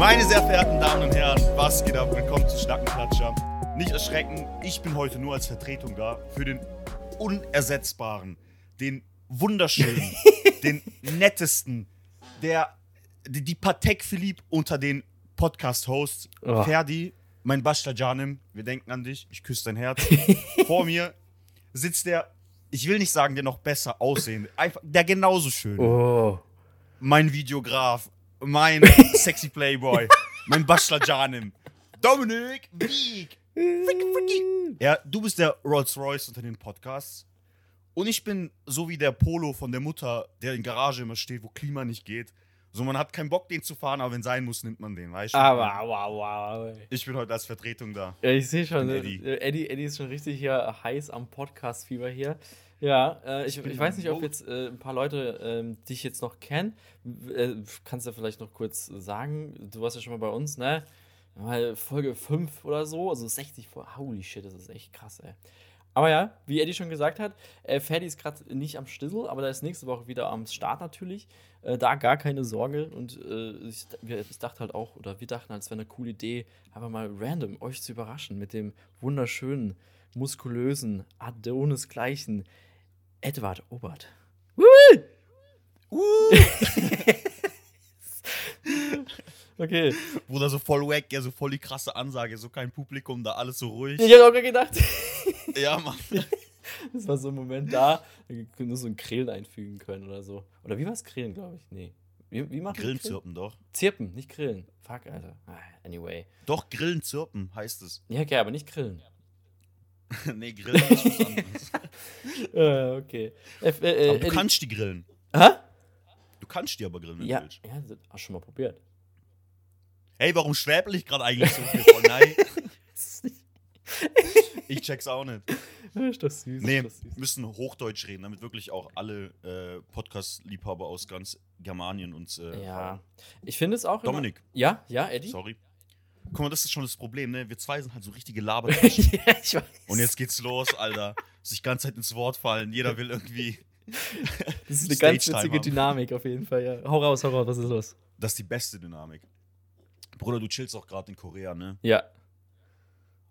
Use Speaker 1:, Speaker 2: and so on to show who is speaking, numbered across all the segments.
Speaker 1: Meine sehr verehrten Damen und Herren, was geht ab? Willkommen zu Schnackenklatscher. Nicht erschrecken, ich bin heute nur als Vertretung da für den unersetzbaren, den wunderschönen, den nettesten, der die, die Patek Philippe unter den Podcast-Hosts.
Speaker 2: Oh.
Speaker 1: Ferdi, mein Bashta Janim, wir denken an dich, ich küsse dein Herz. Vor mir sitzt der, ich will nicht sagen, der noch besser aussehende, einfach der genauso schön
Speaker 2: Oh.
Speaker 1: mein Videograf, mein sexy Playboy, mein Bachelor Janim, Dominik Wieg. Ja, du bist der Rolls Royce unter den Podcasts. Und ich bin so wie der Polo von der Mutter, der in der Garage immer steht, wo Klima nicht geht. So, man hat keinen Bock, den zu fahren, aber wenn sein muss, nimmt man den, weißt du?
Speaker 2: Aber, wow, wow.
Speaker 1: Ich bin heute als Vertretung da.
Speaker 2: Ja, ich sehe schon, Eddie.
Speaker 1: Eddie.
Speaker 2: Eddie, Eddie ist schon richtig hier heiß am Podcast-Fieber hier. Ja, äh, ich,
Speaker 1: bin
Speaker 2: ich weiß nicht, ob jetzt äh, ein paar Leute ähm, dich jetzt noch kennen. Äh, kannst du vielleicht noch kurz sagen? Du warst ja schon mal bei uns, ne? Mal Folge 5 oder so, also 60 Folgen. Holy shit, das ist echt krass, ey. Aber ja, wie Eddie schon gesagt hat, äh, Ferdi ist gerade nicht am Stissel, aber der ist nächste Woche wieder am Start natürlich. Äh, da gar keine Sorge. Und äh, ich, wir, ich dachte halt auch, oder wir dachten halt, es wäre eine coole Idee, einfach mal random euch zu überraschen mit dem wunderschönen, muskulösen, Adonis-gleichen Edward Obert. Okay.
Speaker 1: Bruder, so voll wack, ja, so voll die krasse Ansage, so kein Publikum, da alles so ruhig.
Speaker 2: Ich hab auch gedacht.
Speaker 1: Ja, Mann.
Speaker 2: Das war so ein Moment da, da wir nur so ein Grillen einfügen können oder so. Oder wie war es Grillen, glaube ich? Nee. Wie, wie macht man
Speaker 1: Grillen
Speaker 2: Grillen?
Speaker 1: zirpen doch.
Speaker 2: Zirpen, nicht Grillen. Fuck, Alter. Ah, Anyway.
Speaker 1: Doch, Grillen zirpen heißt es.
Speaker 2: Ja, okay, aber nicht Grillen.
Speaker 1: nee, Grillen ist was anderes.
Speaker 2: Äh, okay. Äh, äh,
Speaker 1: Aber
Speaker 2: äh,
Speaker 1: du
Speaker 2: Eddie-
Speaker 1: kannst die grillen.
Speaker 2: Hä?
Speaker 1: Du kannst die aber grillen, wenn
Speaker 2: Ja,
Speaker 1: du willst.
Speaker 2: ja, das hast du schon mal probiert.
Speaker 1: Hey, warum schwäbel ich gerade eigentlich so viel von? Nein, ich check's auch nicht.
Speaker 2: ist das süß.
Speaker 1: Nee,
Speaker 2: das süß.
Speaker 1: müssen Hochdeutsch reden, damit wirklich auch alle äh, Podcast-Liebhaber aus ganz Germanien uns. Äh,
Speaker 2: Ja. Ich finde es auch.
Speaker 1: Dominik,
Speaker 2: Immer, ja, ja, Eddie?
Speaker 1: sorry. Guck mal, das ist schon das Problem, ne? Wir zwei sind halt so richtige Labertaschen.
Speaker 2: ja, ich weiß.
Speaker 1: Und jetzt geht's los, Alter. Sich ganz Zeit ins Wort fallen. Jeder will irgendwie.
Speaker 2: Das ist eine ganz witzige. Dynamik auf jeden Fall, ja. Hau raus, hau raus, was ist los?
Speaker 1: Das ist die beste Dynamik. Bruder, du chillst auch gerade in Korea, ne?
Speaker 2: Ja.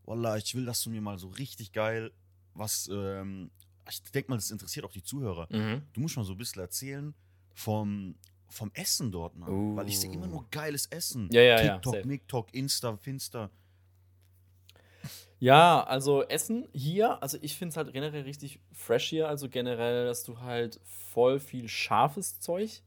Speaker 1: Wallah, ich will, dass du mir mal so richtig geil was. Ähm, ich denke mal, das interessiert auch die Zuhörer.
Speaker 2: Mhm.
Speaker 1: Du musst mal so ein bisschen erzählen vom, vom Essen dort, Mann. Weil ich sehe immer nur geiles Essen.
Speaker 2: Ja, ja, ja,
Speaker 1: TikTok,
Speaker 2: safe.
Speaker 1: MikTok, Insta, Finsta.
Speaker 2: Ja, also Essen hier, also ich finde es halt generell richtig fresh hier. Also generell, dass du halt voll viel scharfes Zeug.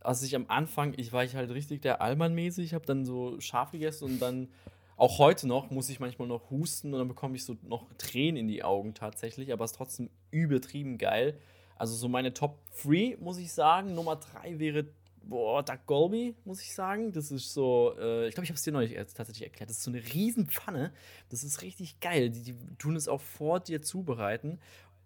Speaker 2: Also ich am Anfang, ich war ich halt richtig der Allmann-mäßig, ich habe dann so scharf gegessen und dann auch heute noch muss ich manchmal noch husten und dann bekomme ich so noch Tränen in die Augen tatsächlich, aber es ist trotzdem übertrieben geil. Also so meine Top 3, muss ich sagen. Nummer 3 wäre, boah, Duck Golby, muss ich sagen. Das ist so, äh, ich glaube, ich habe es dir neulich tatsächlich erklärt. Das ist so eine Riesenpfanne. Das ist richtig geil. Die, die tun es auch vor dir zubereiten.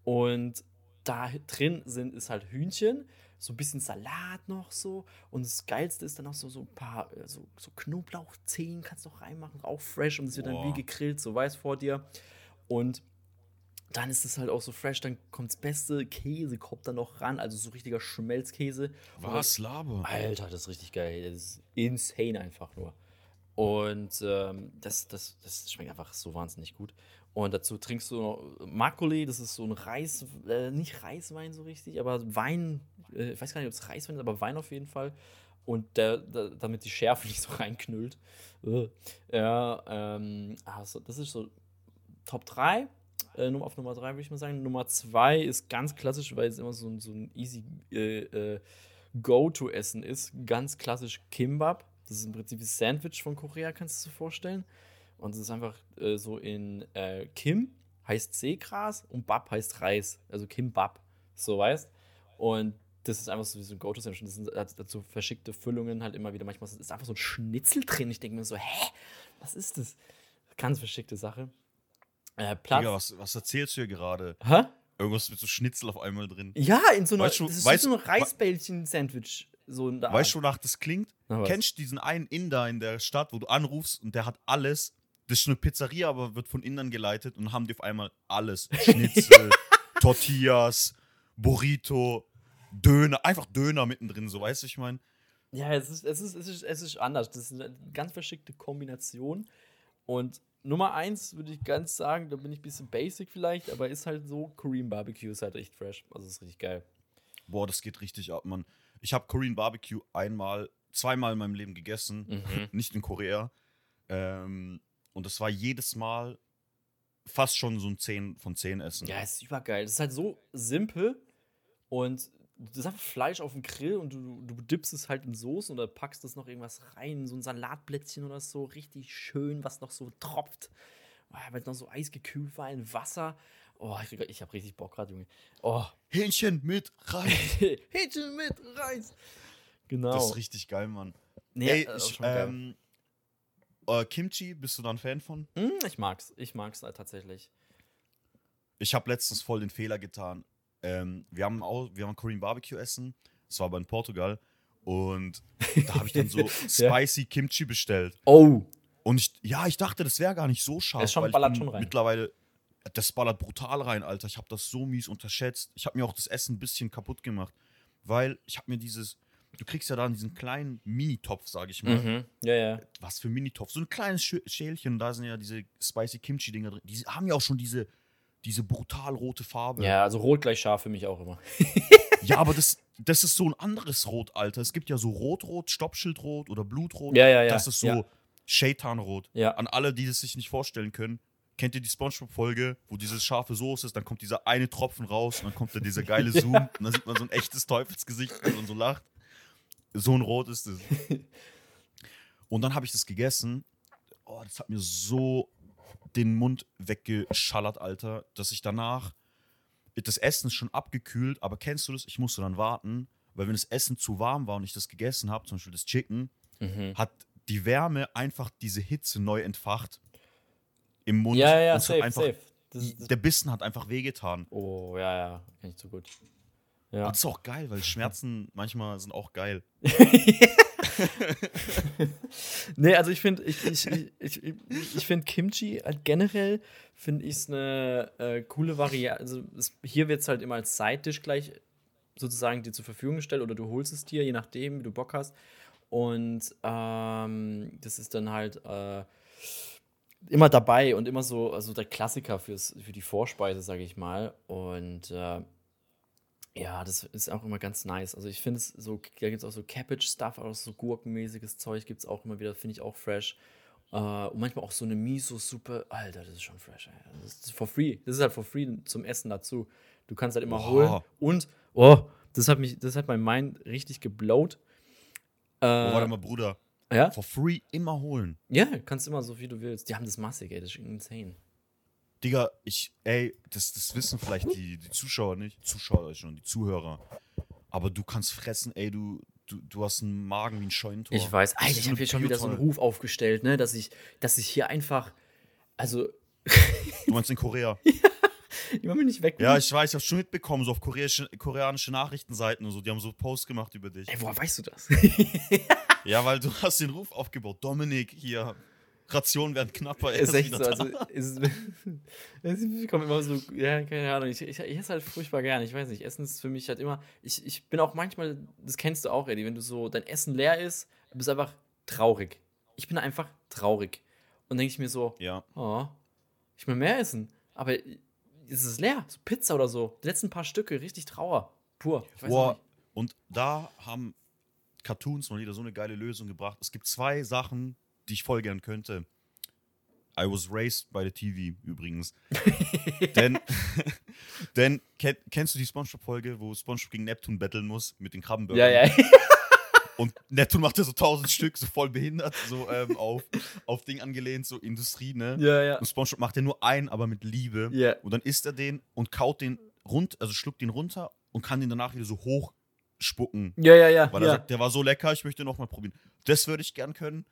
Speaker 2: Und da drin sind ist halt Hühnchen, so ein bisschen Salat noch so. Und das Geilste ist dann auch so, so ein paar äh, so, so Knoblauchzehen kannst du noch reinmachen, auch fresh. Und es wird dann wie gegrillt, so weiß vor dir. Und dann ist es halt auch so fresh, dann kommt das beste Käse, kommt dann noch ran, also so richtiger Schmelzkäse.
Speaker 1: Was, Laber?
Speaker 2: Alter, das ist richtig geil. Das ist insane einfach nur. Und ähm, das, das, das schmeckt einfach so wahnsinnig gut. Und dazu trinkst du noch Makgeolli, das ist so ein Reis, äh, nicht Reiswein so richtig, aber Wein, äh, ich weiß gar nicht, ob es Reiswein ist, aber Wein auf jeden Fall. Und der, der, damit die Schärfe nicht so reinknüllt. Äh. Ja, ähm, also das ist so Top 3. Äh, auf Nummer 3 würde ich mal sagen. Nummer 2 ist ganz klassisch, weil es immer so, ein- so ein easy äh, äh, Go-To-Essen ist. Ganz klassisch Kimbap. Das ist im Prinzip ein Sandwich von Korea, kannst du dir vorstellen. Und es ist einfach äh, so in äh, Kim heißt Seegras und Bab heißt Reis. Also Kimbap, so weißt. Und das ist einfach so wie so ein Go-To-Sandwich. Das sind dazu verschickte Füllungen halt immer wieder. Manchmal ist einfach so ein Schnitzel drin. Ich denke mir so, hä? Was ist das? Ganz verschickte Sache. Äh, Platz.
Speaker 1: Digga, was, was erzählst du hier gerade?
Speaker 2: Hä?
Speaker 1: Irgendwas mit so Schnitzel auf einmal drin.
Speaker 2: Ja, in so einer.
Speaker 1: Weißt du-
Speaker 2: das ist
Speaker 1: weißt-
Speaker 2: so ein Reisbällchen-Sandwich. So in der
Speaker 1: Weißt du, wonach das klingt?
Speaker 2: Na?
Speaker 1: Kennst du diesen einen Inder in der Stadt, wo du anrufst und der hat alles? Das ist eine Pizzeria, aber wird von Indern geleitet und haben die auf einmal alles. Schnitzel, Tortillas, Burrito, Döner, einfach Döner mittendrin, so weißt du, ich meine.
Speaker 2: Ja, es ist, es ist, es ist, es ist anders. Das ist eine ganz verschickte Kombination. Und Nummer eins würde ich ganz sagen, da bin ich ein bisschen basic vielleicht, aber ist halt so, Korean Barbecue ist halt echt fresh. Also ist richtig geil.
Speaker 1: Boah, das geht richtig ab, Mann. Ich habe Korean Barbecue einmal, zweimal in meinem Leben gegessen,
Speaker 2: Mhm.
Speaker 1: nicht in Korea. Ähm, und das war jedes Mal fast schon so ein 10 von 10 Essen.
Speaker 2: Ja, ist übergeil. Es ist halt so simpel und das ist einfach Fleisch auf dem Grill und du, du dippst es halt in Soßen oder packst das noch irgendwas rein, so ein Salatblättchen oder so, richtig schön, was noch so tropft. Oh, Weil es noch so eisgekühlt war in Wasser. Oh, ich, ich habe richtig Bock gerade, Junge. Oh,
Speaker 1: Hähnchen mit rein.
Speaker 2: Hähnchen mit Reis. Genau.
Speaker 1: Das ist richtig geil, Mann.
Speaker 2: Nee,
Speaker 1: Ey,
Speaker 2: äh,
Speaker 1: ich, ähm, äh, Kimchi, bist du da ein Fan von?
Speaker 2: Hm, ich mag's. Ich mag's halt tatsächlich.
Speaker 1: Ich habe letztens voll den Fehler getan. Ähm, wir haben auch, wir haben Korean Barbecue essen. Das war aber in Portugal. Und da habe ich dann so spicy Kimchi bestellt.
Speaker 2: Oh.
Speaker 1: Und ich, ja, ich dachte, das wäre gar nicht so scharf.
Speaker 2: Es schon- ballert schon rein.
Speaker 1: Mittlerweile, das ballert brutal rein, Alter. Ich habe das so mies unterschätzt. Ich habe mir auch das Essen ein bisschen kaputt gemacht. Weil ich habe mir dieses, du kriegst ja da diesen kleinen Mini-Topf, sage ich mal.
Speaker 2: Mhm. Ja, ja.
Speaker 1: Was für Mini-Topf? So ein kleines Schä- Schälchen, da sind ja diese spicy Kimchi-Dinger drin. Die haben ja auch schon diese, diese brutal rote Farbe.
Speaker 2: Ja, also rot gleich scharf für mich auch immer.
Speaker 1: Ja, aber das, das ist so ein anderes Rot, Alter. Es gibt ja so Rotrot, Stoppschildrot oder Blutrot.
Speaker 2: Ja, ja, ja.
Speaker 1: Das ist so
Speaker 2: Ja.
Speaker 1: Shaitanrot.
Speaker 2: Ja.
Speaker 1: An alle, die es sich nicht vorstellen können, kennt ihr die Spongebob-Folge, wo diese scharfe Soße ist, dann kommt dieser eine Tropfen raus und dann kommt da dieser geile Zoom und dann sieht man so ein echtes Teufelsgesicht, man so lacht. So ein Rot ist es. Und dann habe ich das gegessen. Oh, das hat mir so den Mund weggeschallert, Alter, dass ich danach das Essen ist schon abgekühlt, aber kennst du das? Ich musste dann warten, weil wenn das Essen zu warm war und ich das gegessen habe, zum Beispiel das Chicken,
Speaker 2: Mhm.
Speaker 1: hat die Wärme einfach diese Hitze neu entfacht im Mund.
Speaker 2: Ja, ja, safe,
Speaker 1: einfach,
Speaker 2: safe. Das, das,
Speaker 1: Der Bissen hat einfach wehgetan.
Speaker 2: oh, ja, ja. Kenn ich so gut. Ja.
Speaker 1: Und das ist auch geil, weil Schmerzen manchmal sind auch geil.
Speaker 2: Nee, also ich finde, ich, ich, ich, ich, finde Kimchi halt generell, finde ich es eine äh, coole Variante. Also es, hier wird es halt immer als Side-Dish gleich sozusagen dir zur Verfügung gestellt oder du holst es dir, je nachdem, wie du Bock hast. Und ähm, das ist dann halt äh, immer dabei und immer so, also der Klassiker fürs, für die Vorspeise, sage ich mal. Und äh, ja, das ist auch immer ganz nice. Also ich finde es so, da gibt es auch so Cabbage-Stuff, auch so gurkenmäßiges Zeug gibt es auch immer wieder, finde ich auch fresh. Äh, und manchmal auch so eine Miso-Suppe. Alter, das ist schon fresh. Ey. Das ist for free. Das ist halt for free zum Essen dazu. Du kannst halt immer
Speaker 1: Oha.
Speaker 2: holen. Und, oh, das hat mich, das hat mein Mind richtig geblowt. Äh,
Speaker 1: Oh, warte mal, Bruder.
Speaker 2: ja?
Speaker 1: For free immer holen.
Speaker 2: Ja, kannst immer so viel du willst. Die haben das massig, ey, das ist insane.
Speaker 1: Digga, ich, ey, das, das wissen vielleicht die, die Zuschauer nicht. Zuschauer schon, die Zuhörer. Aber du kannst fressen, ey, du, du, du hast einen Magen wie ein Scheunentor.
Speaker 2: Ich weiß, Alter, ich habe hier schon wieder so einen. Ruf aufgestellt, ne, dass ich, dass ich hier einfach, also,
Speaker 1: Du meinst in Korea?
Speaker 2: immer wenn ich weg bin.
Speaker 1: ja, ich weiß, ich hab's schon mitbekommen, so auf koreanische, koreanische Nachrichtenseiten und so. Die haben so Posts gemacht über dich.
Speaker 2: Ey, woher weißt du das?
Speaker 1: Ja, weil du hast den Ruf aufgebaut. Dominik, hier, Rationen werden knapper. er
Speaker 2: ist echt so, also, ist, es kommt immer so, ja, keine Ahnung, ich, ich, ich esse halt furchtbar gern, ich weiß nicht, Essen ist für mich halt immer, ich, ich bin auch manchmal, das kennst du auch, Eddie, wenn du so, dein Essen leer ist, du bist einfach traurig. Ich bin einfach traurig. Und denke ich mir so,
Speaker 1: Ja.
Speaker 2: oh, ich will mehr essen, aber es ist leer, so Pizza oder so, die letzten paar Stücke, richtig Trauer, pur. Ich
Speaker 1: Boah, und da haben Cartoons mal wieder so eine geile Lösung gebracht. Es gibt zwei Sachen, die ich voll gern könnte. I was raised by the TV übrigens. denn, denn kenn, kennst du die Spongebob-Folge, wo Spongebob gegen Neptun battlen muss mit den
Speaker 2: Ja,
Speaker 1: Krabbenburgern?
Speaker 2: ja.
Speaker 1: Und Neptun macht ja so tausend Stück, so voll behindert, so ähm, auf, auf Ding angelehnt, so Industrie, ne?
Speaker 2: ja, ja.
Speaker 1: Und Spongebob macht ja nur einen, aber mit Liebe.
Speaker 2: Ja.
Speaker 1: Und dann isst er den und kaut den rund, also schluckt den runter und kann den danach wieder so hoch spucken.
Speaker 2: Ja, ja, ja.
Speaker 1: Weil er
Speaker 2: ja.
Speaker 1: sagt, der war so lecker, ich möchte noch mal probieren. Das würde ich gern können.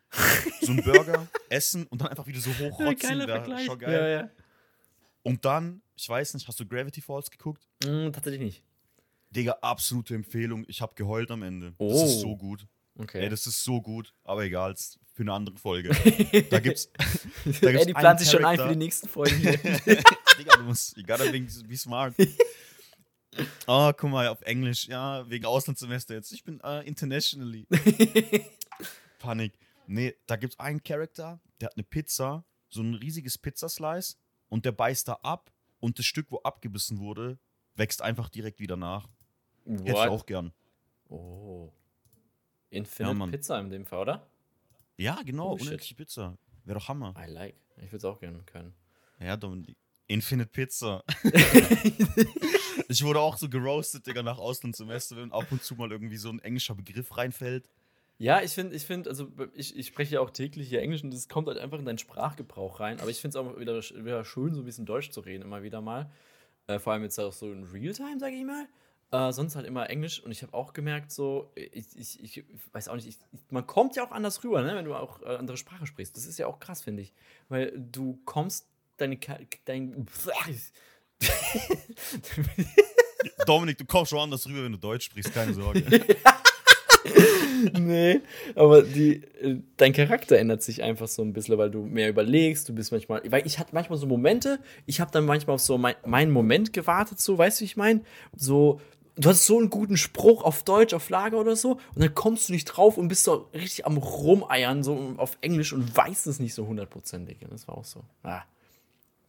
Speaker 1: So einen Burger essen und dann einfach wieder so
Speaker 2: Ja,
Speaker 1: hochrotzen. Wär
Speaker 2: Vergleich.
Speaker 1: schon geil.
Speaker 2: Ja, ja.
Speaker 1: Und dann, ich weiß nicht, hast du Gravity Falls geguckt?
Speaker 2: Mm, tatsächlich nicht.
Speaker 1: Digga, absolute Empfehlung. Ich habe geheult am Ende. Das
Speaker 2: Oh.
Speaker 1: ist so gut.
Speaker 2: Okay.
Speaker 1: Ey, das ist so gut. Aber egal, ist für eine andere Folge. da gibt's. Da gibt's
Speaker 2: Eddie
Speaker 1: einen
Speaker 2: plant sich schon ein für die nächsten Folgen.
Speaker 1: Digga, du musst, you gotta be, smart. Oh, guck mal, auf Englisch, ja, wegen Auslandssemester jetzt. Ich bin äh, internationally. Panik. Nee, da gibt's einen Charakter, der hat eine Pizza, so ein riesiges Pizzaslice und der beißt da ab und das Stück, wo abgebissen wurde, wächst einfach direkt wieder nach. Hätte ich
Speaker 2: What?
Speaker 1: auch gern.
Speaker 2: Oh. Infinite
Speaker 1: Ja.
Speaker 2: Pizza in dem Fall, oder?
Speaker 1: Ja, genau,
Speaker 2: Oh,
Speaker 1: unendliche Pizza. Wäre doch Hammer.
Speaker 2: I like. Ich würde es auch gerne können.
Speaker 1: Ja, Dominik. Infinite Pizza. ich wurde auch so geroastet, Digga, nach Auslandssemester, wenn ab und zu mal irgendwie so ein englischer Begriff reinfällt.
Speaker 2: Ja, ich finde, ich finde, also ich, ich spreche ja auch täglich hier Englisch und das kommt halt einfach in deinen Sprachgebrauch rein. Aber ich finde es auch wieder, wieder schön, so ein bisschen Deutsch zu reden, immer wieder mal. Äh, vor allem jetzt auch so in Realtime, sage ich mal. Äh, sonst halt immer Englisch und ich habe auch gemerkt, so, ich, ich, ich weiß auch nicht, ich, man kommt ja auch anders rüber, ne, wenn du auch äh, andere Sprache sprichst. Das ist ja auch krass, finde ich. Weil du kommst, deine, dein,
Speaker 1: Dominik, du kommst schon anders rüber, wenn du Deutsch sprichst, keine Sorge.
Speaker 2: nee, aber die, äh, dein Charakter ändert sich einfach so ein bisschen, weil du mehr überlegst, du bist manchmal, weil ich hatte manchmal so Momente, ich habe dann manchmal auf so mein, meinen Moment gewartet, so, weißt du, wie ich meine? So, du hast so einen guten Spruch auf Deutsch, auf Lager oder so, und dann kommst du nicht drauf und bist so richtig am Rumeiern, so auf Englisch und weißt es nicht so hundertprozentig. Und das war auch so. Ah.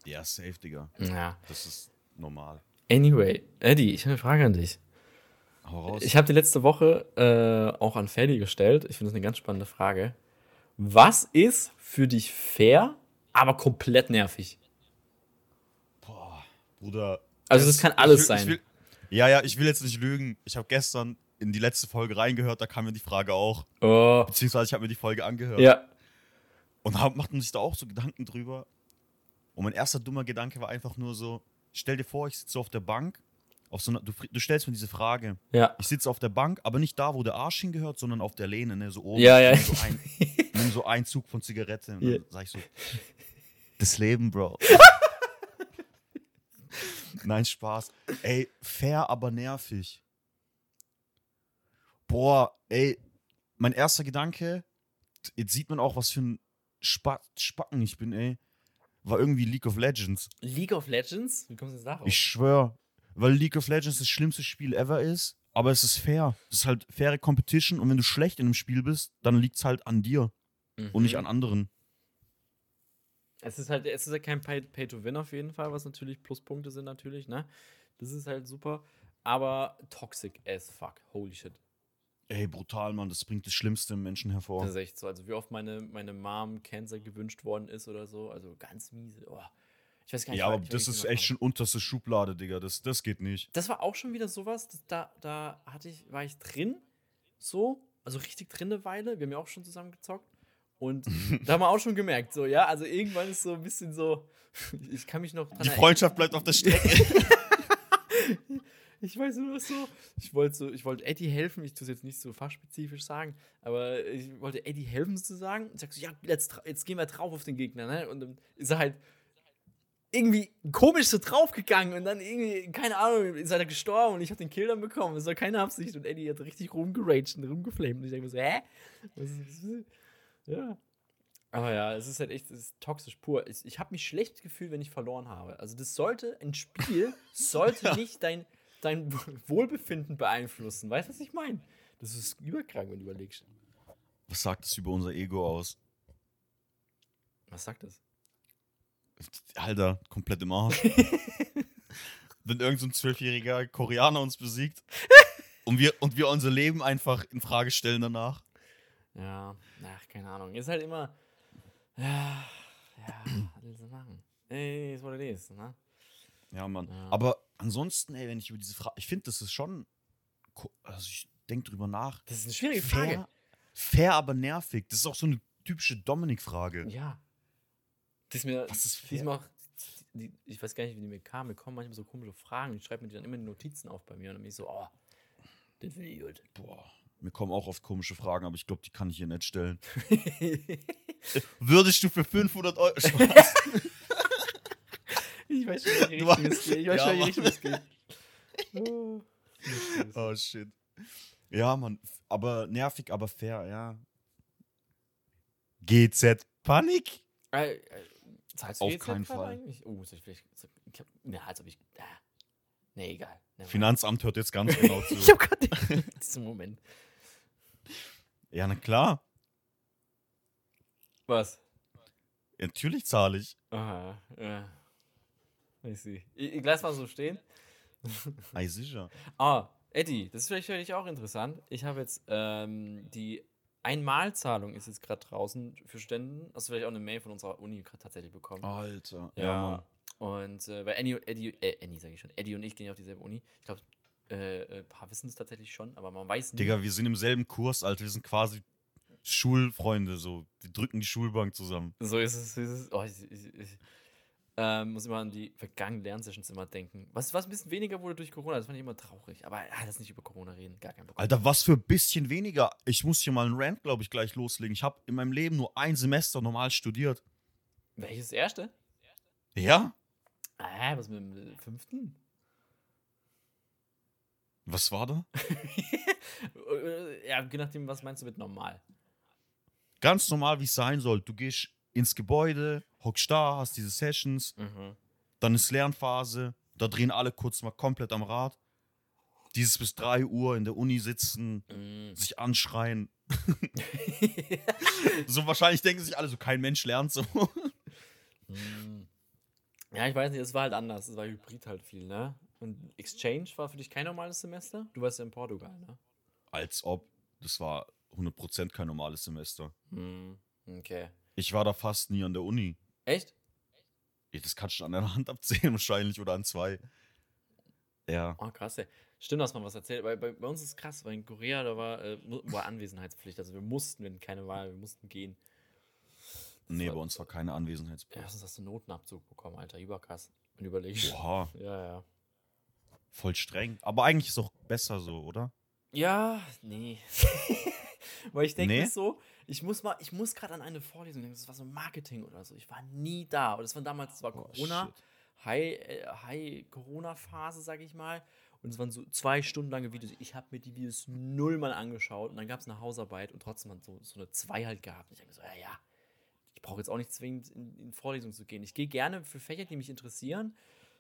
Speaker 1: ja, safe, Digga.
Speaker 2: Ja.
Speaker 1: Das ist normal.
Speaker 2: Anyway, Eddie, ich habe eine Frage an dich. Ich habe die letzte Woche äh, auch an Ferdi gestellt. Ich finde das eine ganz spannende Frage. Was ist für dich fair, aber komplett nervig?
Speaker 1: Boah, Bruder.
Speaker 2: Also das kann alles
Speaker 1: will,
Speaker 2: sein.
Speaker 1: Will, ja, ja, ich will jetzt nicht lügen. Ich habe gestern in die letzte Folge reingehört, da kam mir die Frage auch.
Speaker 2: Oh,
Speaker 1: Beziehungsweise ich habe mir die Folge angehört.
Speaker 2: ja.
Speaker 1: Und hab, macht man sich da auch so Gedanken drüber. Und mein erster dummer Gedanke war einfach nur so: Stell dir vor, ich sitze auf der Bank. Auf so einer, du, du stellst mir diese Frage.
Speaker 2: Ja.
Speaker 1: Ich sitze auf der Bank, aber nicht da, wo der Arsch hingehört, sondern auf der Lehne, ne, so oben.
Speaker 2: Ja, ja.
Speaker 1: Nimm so, ein, nimm so einen Zug von Zigarette. Und dann sag ich so: Das Leben, Bro. Nein, Spaß. Ey, fair, aber nervig. Boah, ey, mein erster Gedanke, jetzt sieht man auch, was für ein Spa Spacken ich bin, ey. War irgendwie League of Legends.
Speaker 2: League of Legends? Wie kommst du jetzt darauf?
Speaker 1: Ich schwör, weil League of Legends das schlimmste Spiel ever ist, aber es ist fair. Es ist halt faire Competition und wenn du schlecht in einem Spiel bist, dann liegt es halt an dir und nicht
Speaker 2: Mhm.
Speaker 1: an anderen.
Speaker 2: Es ist halt, es ist halt kein Pay- Pay-to-Win auf jeden Fall, was natürlich Pluspunkte sind natürlich, ne? Das ist halt super. Aber toxic as fuck. Holy shit.
Speaker 1: Ey, brutal, Mann, das bringt das Schlimmste im Menschen hervor.
Speaker 2: Das ist echt so. Also wie oft meine, meine Mom Cancer gewünscht worden ist oder so. Also ganz miese. Oh. Ich weiß gar nicht.
Speaker 1: Ja, aber
Speaker 2: ich
Speaker 1: das ist echt schon unterste Schublade, Digga. Das, das geht nicht.
Speaker 2: Das war auch schon wieder sowas. Da, da hatte ich, war ich drin. So. Also richtig drin eine Weile. Wir haben ja auch schon zusammen gezockt. Und da haben wir auch schon gemerkt, so, ja, also irgendwann ist so ein bisschen so, ich kann mich noch dran
Speaker 1: Die Freundschaft bleibt auf der Strecke.
Speaker 2: Ich weiß nur so. Ich wollte so, ich wollte Eddie helfen. Ich tue es jetzt nicht so fachspezifisch sagen, aber ich wollte Eddie helfen sozusagen. Und sag so, ja, jetzt, jetzt gehen wir drauf auf den Gegner, ne? Und dann ist er halt irgendwie komisch so draufgegangen und dann irgendwie, keine Ahnung, ist er gestorben und ich habe den Kill dann bekommen. Das war keine Absicht und Eddie hat richtig rumgeraged und rumgeflamed. Und ich denke mir so, hä? Was ist, ist? Ja. Aber ja, es ist halt echt, es ist toxisch pur. Ich, ich habe mich schlecht gefühlt, wenn ich verloren habe. Also das sollte, ein Spiel sollte nicht dein, dein Wohlbefinden beeinflussen. Weißt du, was ich meine? Das ist überkrank, wenn du überlegst.
Speaker 1: Was sagt das über unser Ego aus?
Speaker 2: Was sagt das?
Speaker 1: Alter, komplett im Arsch. Wenn irgend so zwölfjähriger Koreaner uns besiegt und wir, und wir unser Leben einfach in Frage stellen danach.
Speaker 2: Ja, ach, keine Ahnung. Ist halt immer. Ja, ja, was willst du machen? Ey, ist what it is, ne?
Speaker 1: Ja, Mann.
Speaker 2: Ja.
Speaker 1: Aber ansonsten, ey, wenn ich über diese Frage. Ich finde, das ist schon. Also, ich denke drüber nach.
Speaker 2: Das ist eine schwierige Frage.
Speaker 1: Fair, fair, aber nervig. Das ist auch so eine typische Dominik-Frage.
Speaker 2: Ja. Das ist mir,
Speaker 1: Was ist
Speaker 2: die ist mir auch, die, ich weiß gar nicht, wie die mir kamen. Mir kommen manchmal so komische Fragen. Ich schreibe mir die dann immer in die Notizen auf bei mir und dann bin ich so, oh, das finde ich gut.
Speaker 1: Boah, mir kommen auch oft komische Fragen, aber ich glaube, die kann ich hier nicht stellen. Würdest du für 500 Euro. Spaß.
Speaker 2: ich weiß schon,
Speaker 1: Du
Speaker 2: Richtung es geht. Ich weiß
Speaker 1: Ja,
Speaker 2: schon,
Speaker 1: Mann.
Speaker 2: Richtung es geht. Oh.
Speaker 1: oh, shit. Ja, Mann. Aber nervig, aber fair, ja. GZ Panik?
Speaker 2: Zahlst du
Speaker 1: Auf keinen Fall.
Speaker 2: Eigentlich? Oh, soll ich vielleicht. Ich hab, ja, als ob ich. Ja. Nee, egal. Mind.
Speaker 1: Finanzamt hört jetzt ganz genau zu.
Speaker 2: Ich habe gerade diesen Moment.
Speaker 1: ja, na klar.
Speaker 2: Was?
Speaker 1: Ja, natürlich zahle ich.
Speaker 2: Aha, ja. Ich sehe. Ich, ich lass mal so stehen.
Speaker 1: Ei, sicher.
Speaker 2: Ah, Eddie, das ist vielleicht für dich auch interessant. Ich habe jetzt ähm, die Einmalzahlung ist jetzt gerade draußen für Ständen. Hast du vielleicht auch eine Mail von unserer Uni gerade tatsächlich bekommen?
Speaker 1: Alter.
Speaker 2: Ja. Und äh, weil Annie, Eddie, äh, Annie sage ich schon, Eddie und ich gehen ja auf dieselbe Uni. Ich glaube, äh, äh, ein paar wissen es tatsächlich schon, aber man weiß nicht.
Speaker 1: Digga, wir sind im selben Kurs, Alter. Wir sind quasi Schulfreunde, so. Wir drücken die Schulbank zusammen.
Speaker 2: So ist es. So ist es. Oh, ich, ich, ich ähm, muss immer an die vergangenen Lernsessions immer denken. Was, was ein bisschen weniger wurde durch Corona, das fand ich immer traurig. Aber ja, lass nicht über Corona reden, gar kein Bock.
Speaker 1: Alter, was für ein bisschen weniger. Ich muss hier mal einen Rant, glaube ich, gleich loslegen. Ich habe in meinem Leben nur ein Semester normal studiert.
Speaker 2: Welches erste?
Speaker 1: Ja?
Speaker 2: Ah, was mit dem fünften?
Speaker 1: Was war da?
Speaker 2: Äh, ja, je nachdem, was meinst du mit normal?
Speaker 1: Ganz normal, wie es sein soll. Du gehst ins Gebäude, hockst da, hast diese Sessions,
Speaker 2: Mhm.
Speaker 1: dann ist Lernphase, da drehen alle kurz mal komplett am Rad. Dieses bis 3 Uhr in der Uni sitzen,
Speaker 2: Mm.
Speaker 1: sich anschreien. So wahrscheinlich denken sich alle so, kein Mensch lernt so.
Speaker 2: Mm. Ja, ich weiß nicht, es war halt anders. Es war Hybrid halt viel, ne? Und Exchange war für dich kein normales Semester? Du warst ja in Portugal, ne?
Speaker 1: Als ob. Das war 100% kein normales Semester.
Speaker 2: Mm. Okay.
Speaker 1: Ich war da fast nie an der Uni.
Speaker 2: Echt?
Speaker 1: Ja, Das kannst du an der Hand abzählen wahrscheinlich oder an zwei. Ja.
Speaker 2: Oh, krass, ey. Stimmt, dass man was erzählt. Bei, bei, bei uns ist es krass, weil in Korea, da war, äh, war Anwesenheitspflicht. Also wir mussten, wir hatten keine Wahl, wir mussten gehen.
Speaker 1: Nee,
Speaker 2: war-
Speaker 1: bei uns war keine
Speaker 2: Ja,
Speaker 1: Anwesenheitspflicht.
Speaker 2: sonst hast du Notenabzug bekommen, Alter. Überkrass. Und überleg.
Speaker 1: Oha,
Speaker 2: Ja, ja.
Speaker 1: voll streng. Aber eigentlich ist auch besser so, oder?
Speaker 2: Ja, nee. Weil ich denke
Speaker 1: Nee?
Speaker 2: so, ich muss mal, ich muss gerade an eine Vorlesung denken, das war so Marketing oder so. Ich war nie da. Und das war damals, das war
Speaker 1: Oh,
Speaker 2: Corona,
Speaker 1: shit.
Speaker 2: High, äh, High Corona-Phase, sag ich mal. Und es waren so zwei Stunden lange Videos. Ich habe mir die Videos null mal angeschaut und dann gab es eine Hausarbeit und trotzdem hat so, so eine 2 halt gehabt. Und ich denke so, ja, ja, ich brauche jetzt auch nicht zwingend in, in Vorlesungen zu gehen. Ich gehe gerne für Fächer, die mich interessieren.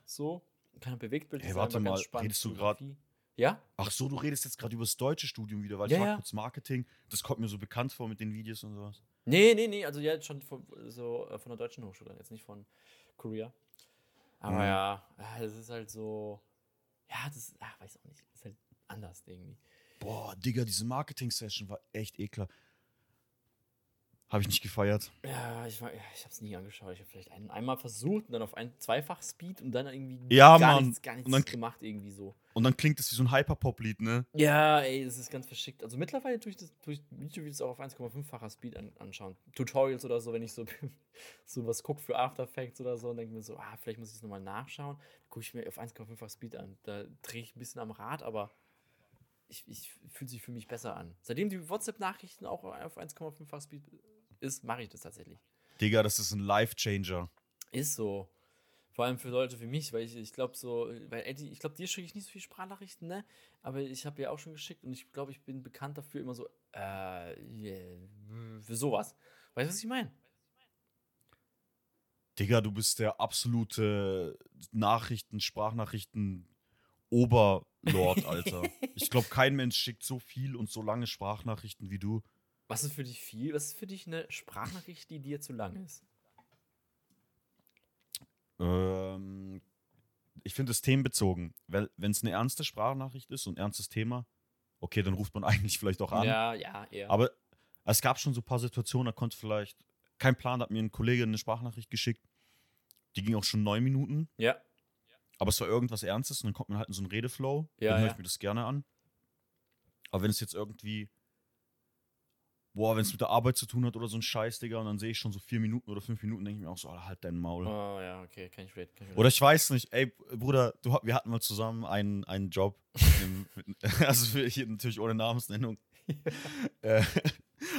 Speaker 2: So, kann Bewegtbild
Speaker 1: Hey, warte mal, redest du
Speaker 2: Fotografie. Ja?
Speaker 1: Ach so, du redest jetzt gerade über das deutsche Studium wieder, weil
Speaker 2: Ja,
Speaker 1: ich war
Speaker 2: ja.
Speaker 1: kurz Marketing. Das kommt mir so bekannt vor mit den Videos und sowas.
Speaker 2: Nee, nee, nee, also ja, schon von, so, äh, von der deutschen Hochschule, jetzt nicht von Korea. Aber
Speaker 1: Mhm.
Speaker 2: ja, ja, das ist halt so, ja, das, ach, weiß auch nicht, ist halt anders irgendwie.
Speaker 1: Boah, Digga, diese Marketing-Session war echt eklar. Habe ich nicht gefeiert.
Speaker 2: Ja, ich, war- ich habe es nie angeschaut. Ich habe vielleicht ein, einmal versucht und dann auf ein Zweifach-Speed und dann irgendwie
Speaker 1: Ja,
Speaker 2: gar
Speaker 1: Mann.
Speaker 2: nichts, gar nichts
Speaker 1: Und dann-
Speaker 2: gemacht irgendwie so.
Speaker 1: Und dann klingt es wie so ein Hyperpop-Lied, ne?
Speaker 2: Ja, ey, das ist ganz verschickt. Also mittlerweile tue ich das durch YouTube-Videos auch auf 1,5-facher Speed an, anschauen. Tutorials oder so, wenn ich so, so was gucke für After Effects oder so und denke mir so, ah, vielleicht muss ich es nochmal nachschauen. Gucke ich mir auf 1,5-fach Speed an. Da drehe ich ein bisschen am Rad, aber ich, ich fühlt sich für mich besser an. Seitdem die WhatsApp-Nachrichten auch auf 1,5-fach Speed ist, mache ich das tatsächlich.
Speaker 1: Digga, das ist ein Life-Changer.
Speaker 2: Ist so. Vor allem für Leute wie mich, weil ich, ich glaube so, weil Eddie, ich glaube, dir schicke ich nicht so viele Sprachnachrichten, ne? Aber ich habe ja auch schon geschickt und ich glaube, ich bin bekannt dafür immer so, äh, yeah, für sowas. Weißt du, was ich meine?
Speaker 1: Digga, du bist der absolute Nachrichten, Sprachnachrichten Oberlord, Alter. ich glaube, kein Mensch schickt so viel und so lange Sprachnachrichten wie du.
Speaker 2: Was ist für dich viel? Was ist für dich eine Sprachnachricht, die dir zu lang ist?
Speaker 1: Ähm, ich finde es themenbezogen. Wenn es eine ernste Sprachnachricht ist und ein ernstes Thema, okay, dann ruft man eigentlich vielleicht auch an.
Speaker 2: Ja, ja, eher.
Speaker 1: Aber es gab schon so ein paar Situationen, da konnte vielleicht, kein Plan, da hat mir ein Kollege eine Sprachnachricht geschickt. Die ging auch schon neun Minuten,
Speaker 2: ja,
Speaker 1: aber es war irgendwas Ernstes und dann kommt man halt in so einen Redeflow.
Speaker 2: Ja,
Speaker 1: dann höre
Speaker 2: ja.
Speaker 1: ich mir das gerne an. Aber wenn es jetzt irgendwie, boah, wenn es mit der Arbeit zu tun hat oder so ein Scheiß, Digga, und dann sehe ich schon so vier Minuten oder fünf Minuten, denke ich mir auch so, Alter, halt dein Maul.
Speaker 2: oh, ja, okay, kann ich reden.
Speaker 1: Oder ich weiß nicht, ey, Bruder, du, wir hatten mal zusammen einen, einen Job. im, mit, also hier natürlich ohne Namensnennung. äh,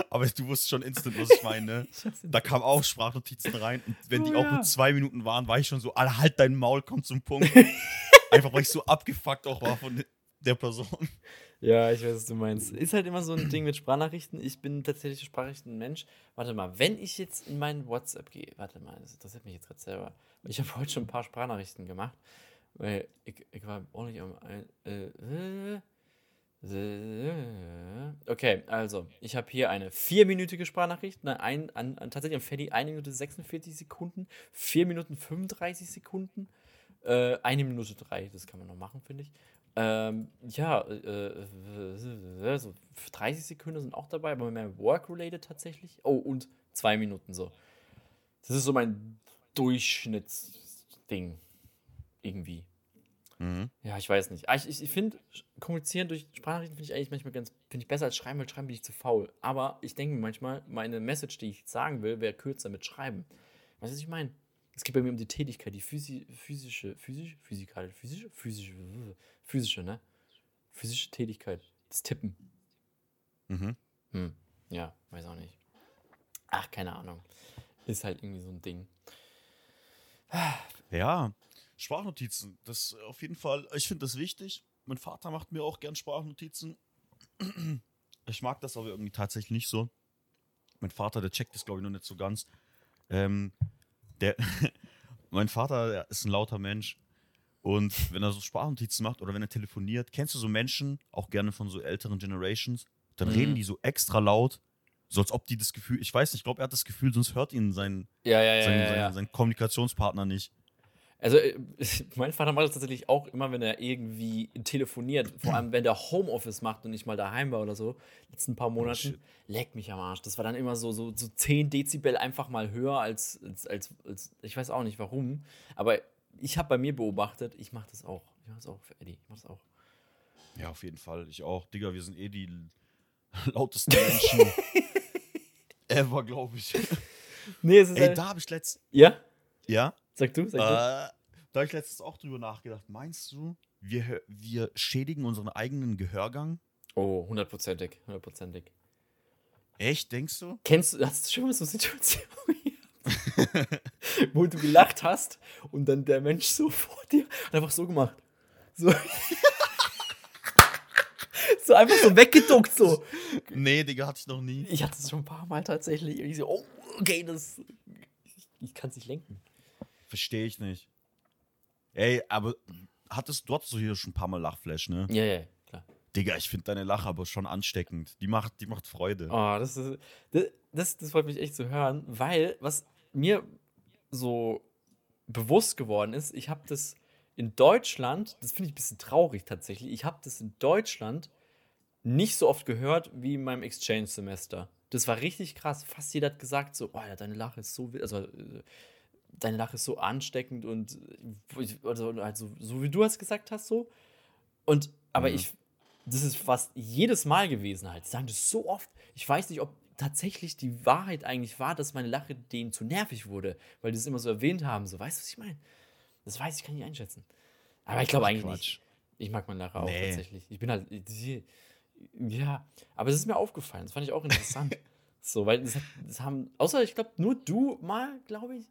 Speaker 1: aber du wusstest schon instant, was ich meine. Da kamen auch Sprachnotizen rein und wenn
Speaker 2: Oh
Speaker 1: die auch
Speaker 2: ja.
Speaker 1: nur zwei Minuten waren, war ich schon so, Alter, halt dein Maul, komm zum Punkt. Einfach weil ich so abgefuckt auch war von der Person.
Speaker 2: Ja, ich weiß, was du meinst. Ist halt immer so ein Ding mit Sprachnachrichten. Ich bin tatsächlich Sprachnachrichten-Mensch. Warte mal, wenn ich jetzt in meinen WhatsApp gehe, warte mal, das interessiert mich jetzt gerade selber. Ich habe heute schon ein paar Sprachnachrichten gemacht. Weil ich, ich war nicht am. Ein, äh, okay, also, ich habe hier eine vierminütige Sprachnachricht. Nein, ein, an, an, tatsächlich am Freddy 1 Minute 46 Sekunden, 4 Minuten 35 Sekunden, äh, 1 Minute 3, das kann man noch machen, finde ich. Ähm, ja, äh, äh, so 30 Sekunden sind auch dabei, aber mehr work-related tatsächlich. Oh, und 2 Minuten so. Das ist so mein Durchschnittsding. Irgendwie.
Speaker 1: Mhm.
Speaker 2: Ja, ich weiß nicht. Ah, Ich, ich, finde, kommunizieren durch Sprachnachrichten finde ich eigentlich manchmal ganz, finde ich besser als schreiben, weil schreiben bin ich zu faul. Aber ich denke manchmal, meine Message, die ich sagen will, wäre kürzer mit schreiben. Weißt du, was ich meine? Es geht bei mir um die Tätigkeit, die physi physische, physisch, physikal, physische, physische, physische, ne? Physische Tätigkeit. Das Tippen.
Speaker 1: Mhm.
Speaker 2: Hm. Ja, weiß auch nicht. Ach, keine Ahnung. Ist halt irgendwie so ein Ding.
Speaker 1: Ja, Sprachnotizen, das auf jeden Fall, ich finde das wichtig. Mein Vater macht mir auch gern Sprachnotizen. Ich mag das aber irgendwie tatsächlich nicht so. Mein Vater, der checkt das, glaube ich, noch nicht so ganz. Ähm, der, mein Vater der ist ein lauter Mensch. Und wenn er so Sprachnotizen macht oder wenn er telefoniert, kennst du so Menschen, auch gerne von so älteren Generations, dann
Speaker 2: Mhm.
Speaker 1: reden die so extra laut, so als ob die das Gefühl, ich weiß nicht, ich glaube, er hat das Gefühl, sonst hört ihn sein,
Speaker 2: Ja, ja, ja.
Speaker 1: sein, sein, sein Kommunikationspartner nicht.
Speaker 2: Also, äh, mein Vater macht das tatsächlich auch immer, wenn er irgendwie telefoniert. Vor allem, wenn der Homeoffice macht und nicht mal daheim war oder so. Letzten paar Monaten.
Speaker 1: shit.
Speaker 2: Leck mich am Arsch. Das war dann immer so, so, so 10 Dezibel einfach mal höher als, als, als, als ich weiß auch nicht warum. Aber ich habe bei mir beobachtet, ich mache das auch. Ich mache das auch für Eddie. Ich mache das auch.
Speaker 1: Ja, auf jeden Fall. Ich auch. Digga, wir sind eh die lautesten Menschen ever, glaube ich.
Speaker 2: Nee, es ist
Speaker 1: Ey,
Speaker 2: halt-
Speaker 1: da habe ich letzt.
Speaker 2: Ja?
Speaker 1: Ja?
Speaker 2: Sag du, sag
Speaker 1: Äh, da habe ich letztens auch drüber nachgedacht. Meinst du, wir, wir schädigen unseren eigenen Gehörgang?
Speaker 2: Oh, hundertprozentig. Hundertprozentig.
Speaker 1: Echt, denkst du?
Speaker 2: Kennst du, hast du schon mal so Situationen gehabt, wo du gelacht hast und dann der Mensch so vor dir hat einfach so gemacht. So. so einfach so weggeduckt so.
Speaker 1: Nee, Digga, hatte ich noch nie.
Speaker 2: Ich hatte es schon ein paar Mal tatsächlich. Ich so, oh, okay, das. Ich, ich kann es nicht lenken.
Speaker 1: Verstehe ich nicht. Ey, aber hattest, du hattest doch hier schon ein paar Mal Lachflash, ne?
Speaker 2: Ja, ja, klar.
Speaker 1: Digga, ich finde deine Lache aber schon ansteckend. Die macht, die macht Freude.
Speaker 2: Oh, das ist. Das, das, das freut mich echt zu hören, weil was mir so bewusst geworden ist, ich habe das in Deutschland, das finde ich ein bisschen traurig tatsächlich, ich habe das in Deutschland nicht so oft gehört wie in meinem Exchange-Semester. Das war richtig krass. Fast jeder hat gesagt so, oh ja, deine Lache ist so, wi- also äh, deine Lache ist so ansteckend und äh, also, also so wie du es gesagt hast so. Und aber
Speaker 1: Mhm.
Speaker 2: ich, das ist fast jedes Mal gewesen halt. Die sagen das so oft. Ich weiß nicht, ob tatsächlich die Wahrheit eigentlich war, dass meine Lache denen zu nervig wurde, weil die es immer so erwähnt haben. So, weißt du, was ich meine? Das weiß ich, kann ich nicht einschätzen. Aber ich glaube eigentlich
Speaker 1: Quatsch.
Speaker 2: nicht. Ich mag meine Lache auch
Speaker 1: Nee.
Speaker 2: tatsächlich. Ich bin halt. Ja, aber es ist mir aufgefallen. Das fand ich auch interessant. so, weil das, hat, das haben, außer ich glaube, nur du mal, glaube ich,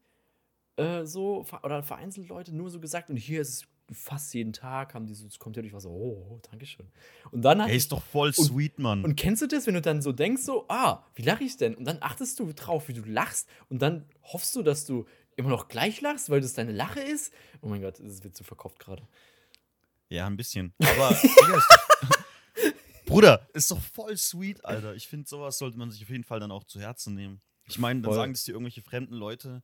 Speaker 2: äh, so, oder vereinzelt Leute nur so gesagt. Und hier ist es fast jeden Tag, haben die so, es kommt ja durch, war so, oh, oh Dankeschön. Und dann hat
Speaker 1: Ey, ist doch voll sweet, Mann.
Speaker 2: und kennst du das, wenn du dann so denkst, so, ah, wie lache ich denn? Und dann achtest du drauf, wie du lachst und dann hoffst du, dass du immer noch gleich lachst, weil das deine Lache ist. Oh mein Gott, das wird zu verkauft gerade.
Speaker 1: Ja, ein bisschen. Aber, Bruder, ist doch voll sweet, Alter. Ich finde, sowas sollte man sich auf jeden Fall dann auch zu Herzen nehmen. Ich meine, dann
Speaker 2: Voll.
Speaker 1: sagen das dir irgendwelche fremden Leute.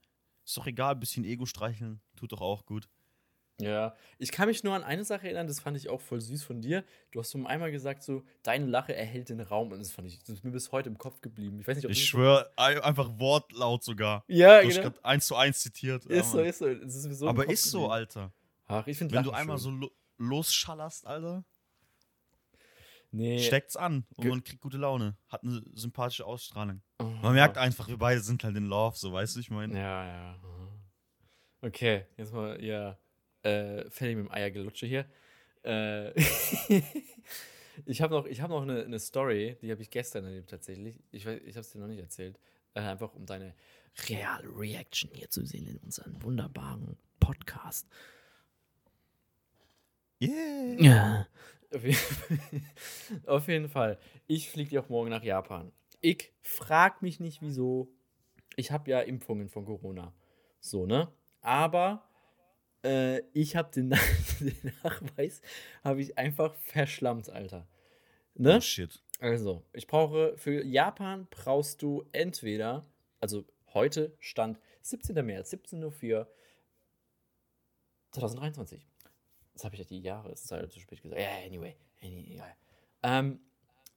Speaker 1: Ist doch egal, ein bisschen Ego streicheln. Tut doch auch gut.
Speaker 2: Ja, ich kann mich nur an eine Sache erinnern, das fand ich auch voll süß von dir. Du hast so einmal gesagt, so, deine Lache erhält den Raum und das fand ich, das ist mir bis heute im Kopf geblieben. Ich weiß nicht, ob
Speaker 1: Ich schwöre, einfach wortlaut sogar.
Speaker 2: Ja,
Speaker 1: Du
Speaker 2: genau.
Speaker 1: gerade eins zu eins zitiert. Ja,
Speaker 2: Ist so,
Speaker 1: Mann.
Speaker 2: ist so. Ist so
Speaker 1: Aber ist so. Alter.
Speaker 2: Ach, ich finde
Speaker 1: Wenn du einmal so lo losschallerst, Alter,
Speaker 2: nee.
Speaker 1: steckt's an und
Speaker 2: Ge-
Speaker 1: man kriegt gute Laune. Hat eine sympathische Ausstrahlung.
Speaker 2: Oh,
Speaker 1: Man merkt einfach, wir beide sind halt in Love, so weißt du, ich meine.
Speaker 2: Ja, ja. mhm. Okay, jetzt mal, ja, äh, fertig mit dem Eiergelutsche hier. Äh, ich habe noch, ich hab noch eine, eine Story, die habe ich gestern erlebt tatsächlich. Ich, weiß- ich habe es dir noch nicht erzählt. Äh, einfach um deine reale Reaction hier zu sehen in unserem wunderbaren Podcast.
Speaker 1: Yeah.
Speaker 2: Ja. Auf, je auf jeden Fall. Ich fliege ja auch morgen nach Japan. Ich frag mich nicht, wieso. Ich habe ja Impfungen von Corona. So, ne? Aber Äh, ich habe den, den Nachweis habe ich einfach verschlammt, Alter. Ne?
Speaker 1: Oh, shit.
Speaker 2: Also, ich brauche für Japan brauchst du entweder, also heute stand 17. März, 17.04 Uhr 2023. Jetzt habe ich ja die Jahre, es ist halt zu spät gesagt. Ja, anyway. anyway. Ähm,